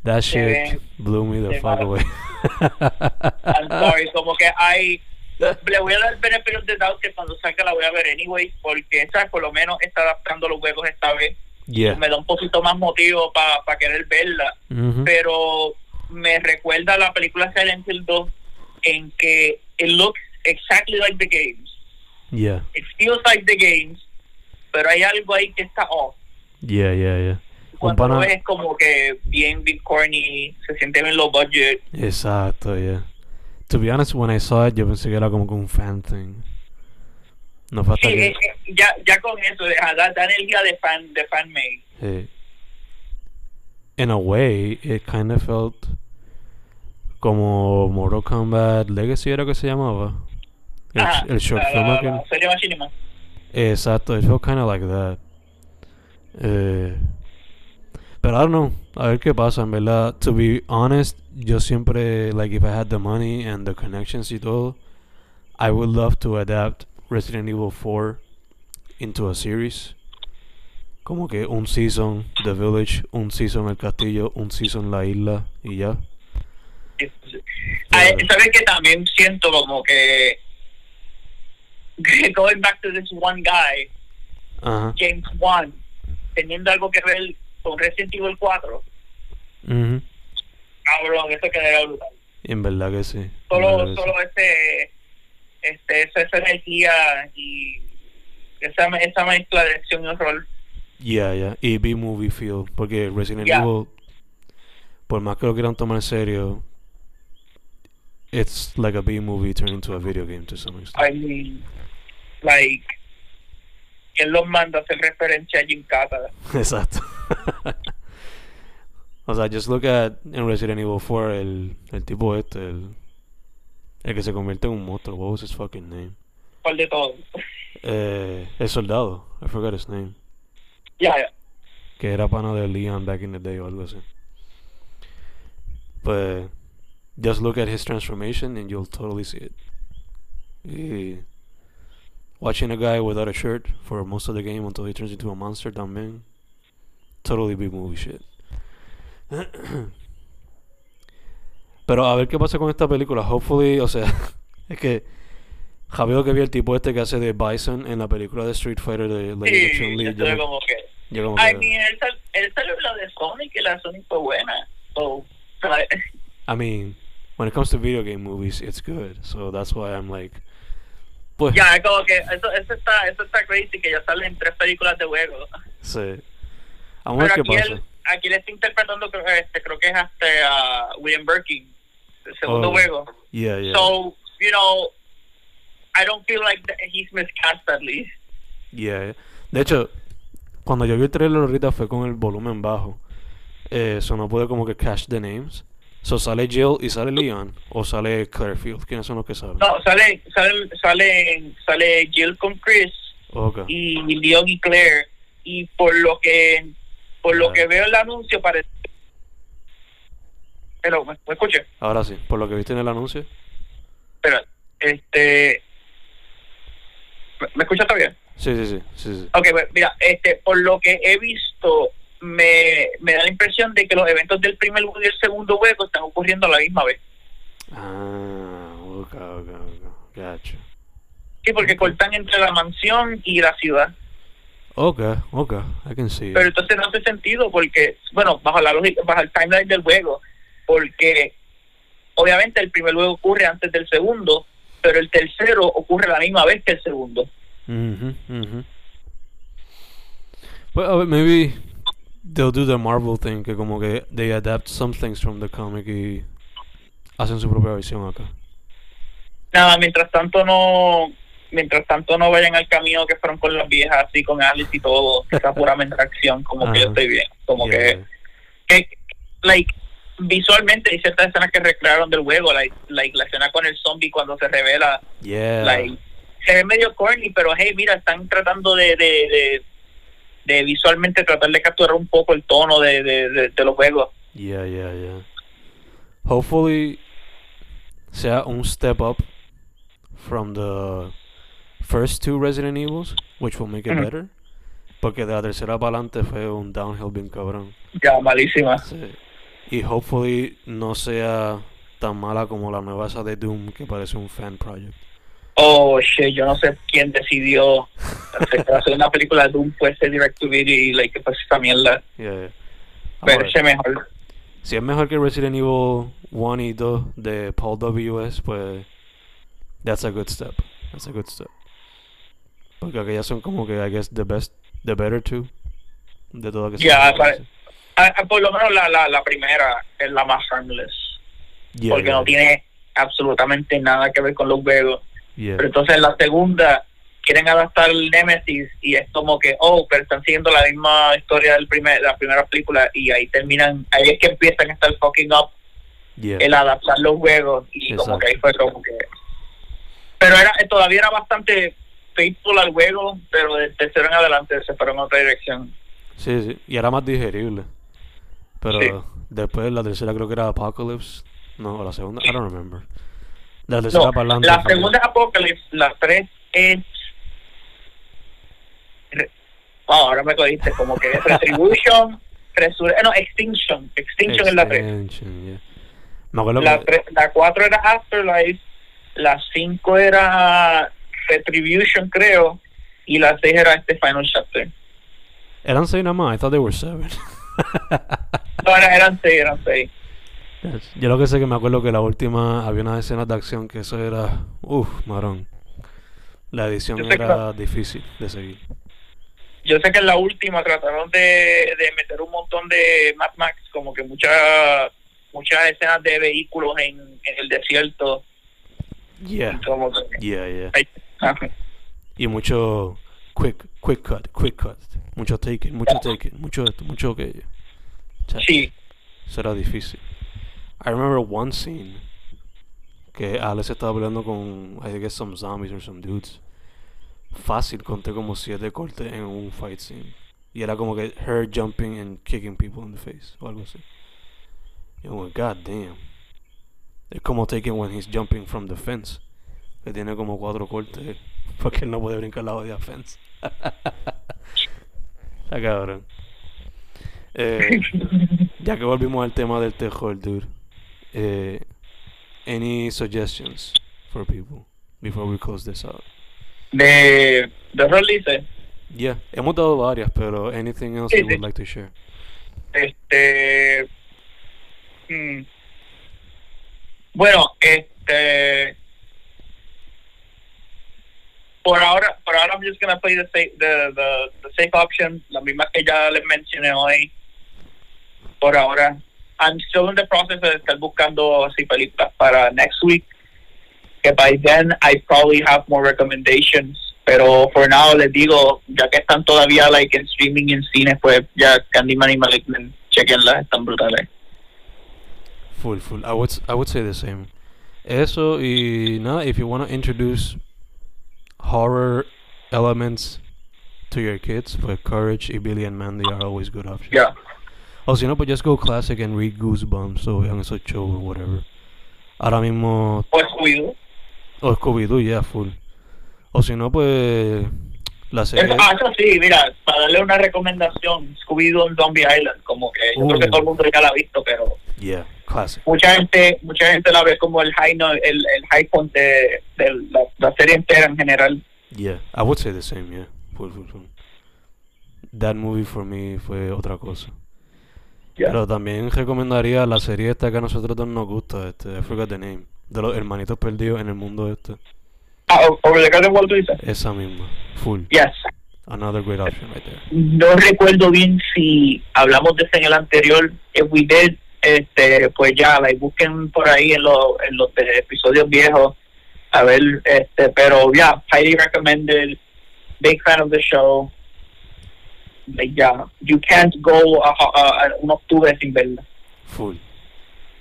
that shit blew me the fuck away. I'm sorry, como que hay le voy a dar el beneficio de doubt que cuando salga la voy a ver anyway, porque ¿sabes? por lo menos está adaptando los juegos esta vez Yeah. me da un poquito más motivo para querer verla. Mhm. Pero me recuerda a la película Silent Hill 2 en que it looks exactly like the games. Yeah. It feels like the games, pero hay algo ahí que está off. Yeah, yeah, yeah. Cuando lo pana- ves es como que bien, bien corny, se siente bien low budget. Exacto, yeah. To be honest, when I saw it, yo pensé que era como que un fan thing. No fue hasta Sí, eh, eh, ya, ya con eso, da, da energía de fan, de fan made. eh, in a way, it kind of felt como Mortal Kombat Legacy era que se llamaba. El, Ajá, el short la- film la- la serie Machinima. Exacto, it felt kind of like that. Eh, pero I don't know, a ver qué pasa, en verdad. To be honest, yo siempre, like, if I had the money and the connections y todo, I would love to adapt Resident Evil 4 into a series. Como que un season The Village, un season El Castillo, un season La Isla y ya. ¿Sabes que también siento como que going back to this one guy. James Wan, teniendo algo que ver con Resident Evil 4, Ujú. Cabrón, eso quedaría brutal. En verdad que sí. Solo, que sí. solo ese, este, esa, energía y esa, esa mezcla de acción y horror. Yeah, yeah. Y B-movie feel. Porque Resident Yeah. Evil, por más que lo quieran tomar en serio, it's like a B-movie turned into a video game to some extent. I mean, like, ¿quién los manda a hacer referencia a Jim Carter? Exacto. o sea, just look at en Resident Evil 4 el, el tipo este, el, el que se convierte en un monstruo. What was his fucking name? ¿Cuál de todo? Eh, el soldado. I forgot his name. Yeah, ya. que era pana de Leon back in the day o algo así. Pues, just look at his transformation and you'll totally see it. Y watching a guy without a shirt for most of the game until he turns into a monster también. Totally B movie shit. Pero a ver qué pasa con esta película. Hopefully, o sea, es que Javier que vi el tipo este que hace de Bison en la película de Street Fighter de Lady Sí, Chun-Li. yo yo como que... yo como I que- mean, él, sal- él salió la de Sonic y la Sonic fue buena. So, I mean, when it comes to video game movies, it's good. So that's why I'm like, pues, ya, es como que eso, eso, está, eso está crazy que ya salen tres películas de juego. sí. Vamos a ver qué pasa. él, aquí él está interpretando, creo, este, creo que es hasta a William Birkin, el segundo Oh, juego. Yeah, yeah. So, you know, I don't feel like that he's miscast at least. yeah. De hecho, cuando yo vi el trailer ahorita fue con el volumen bajo. Eh, so no pude como que cash the names. So sale Jill y sale Leon o sale Clarefield. ¿Quiénes son los que saben? No, sale, sale, sale, sale Jill con Chris Okay. y Leon y Claire. Y por lo que, por lo que veo el anuncio parece. Pero, ¿me, me escucha? Ahora sí, por lo que viste en el anuncio. Espera, este. ¿Me, me escucha todavía? Sí, sí, sí, sí, sí. Ok, pues, mira, este, por lo que he visto, me, me da la impresión de que los eventos del primer y el segundo juego están ocurriendo a la misma vez. Ah, okay, okay, okay. Gotcha. Sí, porque Ok. cortan entre la mansión y la ciudad. Okay, okay, I can see. Pero entonces no hace sentido porque, bueno, bajo la lógica, bajo el timeline del juego, porque obviamente el primer juego ocurre antes del segundo, pero el tercero ocurre a la misma vez que el segundo. Mhm, mhm. Well, uh, maybe they'll do the Marvel thing, que como que they adapt some things from the comic y hacen su propia versión acá. Nada, mientras tanto no, mientras tanto no vayan al camino que fueron con las viejas, así con Alice y todo, que sea puramente acción, como que yo Ajá. estoy bien, como Yeah, que, que, like, visualmente hay ciertas escenas que recrearon del juego, like, like la escena con el zombie cuando se revela, Yeah. like, se ve medio corny, pero hey, mira, están tratando de, de, de, de visualmente tratar de capturar un poco el tono de, de, de, de los juegos. Yeah, yeah, yeah. Hopefully sea un step up from the first two Resident Evils, which will make it better. Porque de la tercera para adelante fue un downhill bien cabrón. Ya, malísima. Sí. Y hopefully no sea tan mala como la nueva esa de Doom que parece un fan project. oh shit, yo no sé quién decidió hacer una película de Doom fuese direct to video y like que fuese esa mierda. Yeah, yeah. Pero ese mejor. Si es mejor que Resident Evil 1 y 2 de Paul W.S., pues. That's a good step. That's a good step. Porque aquellas son como que, I guess, the best, the better two. De todas que se me pare- parece. Ah, ah, por lo menos la, la, la primera es la más harmless. Yeah, porque yeah, no tiene absolutamente nada que ver con los juegos. yeah. Pero entonces la segunda quieren adaptar el Nemesis y es como que, oh, pero están siguiendo la misma historia del primer, la primera película y ahí terminan, ahí es que empiezan a estar fucking up yeah. el adaptar los juegos y como Exacto. que ahí fue como que... Pero era todavía era bastante faithful al juego, pero de tercero en adelante se fueron en otra dirección. Sí, sí. Y era más digerible. Pero Sí. después la tercera creo que era Apocalypse. No, la segunda, I don't remember. La tercera No, para la segunda es Apocalypse, la tres es... Wow, ahora me cogiste como que es Retribution, Resur- eh, no, Extinction, Extinction es la tres. Yeah. Me La, que- tres- la cuatro era Afterlife, la cinco era Retribution creo, y la seis era este Final Chapter. eran seis nada más. I thought they were seven. No, era- eran seis, eran seis. Yes. Yo lo que sé que me acuerdo que la última había unas escenas de acción que eso era. Uff, marón. La edición que era difícil de seguir. Yo sé que en la última trataron de, de meter un montón de Mad Max, como que muchas muchas escenas de vehículos en, en el desierto. Yeah. Como que, Yeah, yeah. Ajá. Y mucho quick, quick cut, quick cut. Mucho taking, mucho taking, mucho esto, mucho aquello. O sea, Sí, Eso era difícil. I remember one scene que Alex estaba peleando con, I guess, some zombies or some dudes. Fácil, conté como siete cortes en un fight scene. Y era como que her jumping and kicking people in the face o algo así. Y yo god damn. Es como taking when he's jumping from the fence. Que tiene como cuatro cortes. Porque él no puede brincar la jodida fence. Está cabrón. Eh, ya que volvimos al tema del terror, dude. Eh, any suggestions for people before we close this out? de, de release. Yeah, hemos dado varias, pero anything else Sí, you would sí. like to share? Este. mm, bueno, este. Por ahora, por ahora, I'm just gonna play the safe, the, the, the safe option, la misma que ya les mencioné hoy. Por ahora, I'm still in the process de estar buscando así para next week. Que by then I probably have more recommendations. Pero for now les digo, ya que están todavía like en streaming y en cine, pues ya Candyman y Malignant, chequenlas, están brutales. Full, full. I would, I would say the same. Eso y nada, if you want to introduce horror elements to your kids, pues Courage Billy and Mandy are always good options. Ya. O si no, pues just go classic and read Goosebumps o vean esos shows or whatever. Ahora mismo O Scooby-Doo. O Scooby-Doo, ya, full. O si no, pues. La serie. Ah, eso sí, mira, para darle una recomendación, Scooby-Doo en Zombie Island, como que yo creo que Uh. todo el mundo ya la ha visto, pero Yeah, classic. mucha gente mucha gente la ve como el high no- el, el high point de, de la, la serie entera en general. Yeah, I would say the same, yeah. Full, full, full. That movie for me fue otra cosa. Pero también recomendaría la serie esta que a nosotros dos nos gusta, este, I forgot the name. De los hermanitos perdidos en el mundo este. Ah, o- Over the Garden Wall, tú dices. Esa misma. Full. Yes. Another great option right there. No recuerdo bien si hablamos de eso en el anterior. If we did, este, pues ya, like, busquen por ahí en, los en los episodios viejos. A ver, este, pero ya, highly recommended. Big fan of the show. Like, ya, you can't go a, a- a un octubre sin verla. Full.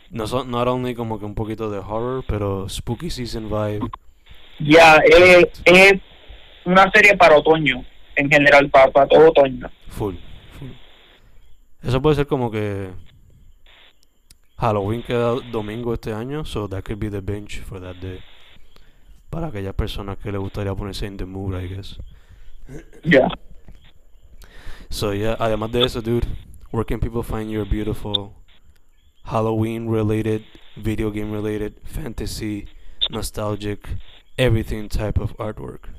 No son, not only como que un poquito de horror, pero spooky season vibe. Ya, es, es una serie para otoño, en general, para, para todo otoño. Full, full. Eso puede ser como que Halloween queda domingo este año, so that could be the bench for that day. Para aquellas personas que les gustaría ponerse in the mood, I guess. Yeah. So yeah, además de eso, dude, where can people find your beautiful Halloween related, video game related, fantasy, nostalgic, everything type of artwork.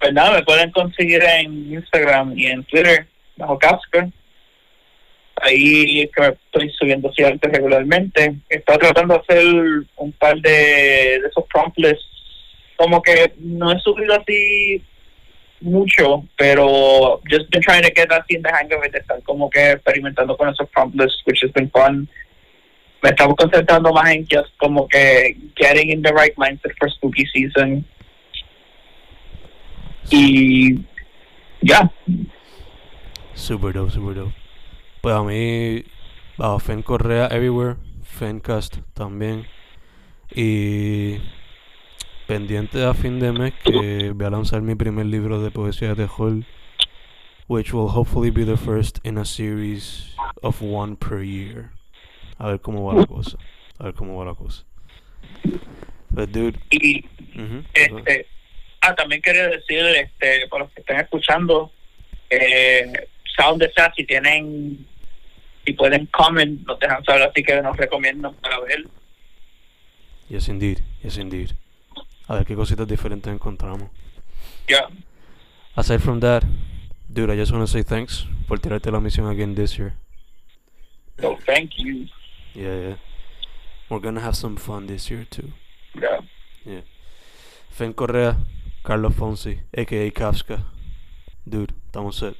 Pues nada, me pueden conseguir en Instagram y en Twitter, bajo Casca. Ahí que me estoy subiendo arte regularmente. Estoy tratando de hacer un par de, de esos promptlets. Como que no he subido así mucho, pero just been trying to get así in the hang of it, estar como que experimentando con esos promptlets, which has been fun. Me estamos concentrando más en just como que getting in the right mindset for spooky season. Y ya, Super dope, super dope. Pues a mí, bajo Fen Correa Everywhere, Fencast también. Y pendiente a fin de mes que voy a lanzar mi primer libro de poesía de terror, which will hopefully be the first in a series of one per year. A ver cómo va la cosa. A ver cómo va la cosa. But dude, y Este, ah, también quería decir, este, para los que estén escuchando, eh, Sound si tienen, si pueden comment, nos dejan saber así que nos recomiendan para ver. yes indeed, yes indeed. A ver qué cositas diferentes encontramos. Ya, Aside from that, dude, I just want to say thanks por tirarte la misión again this year. so thank you. Yeah, yeah. We're gonna have some fun this year too. Ya, Yeah. Fen Correa, Carlos Fonsi, aka Kafka. Dude, estamos set.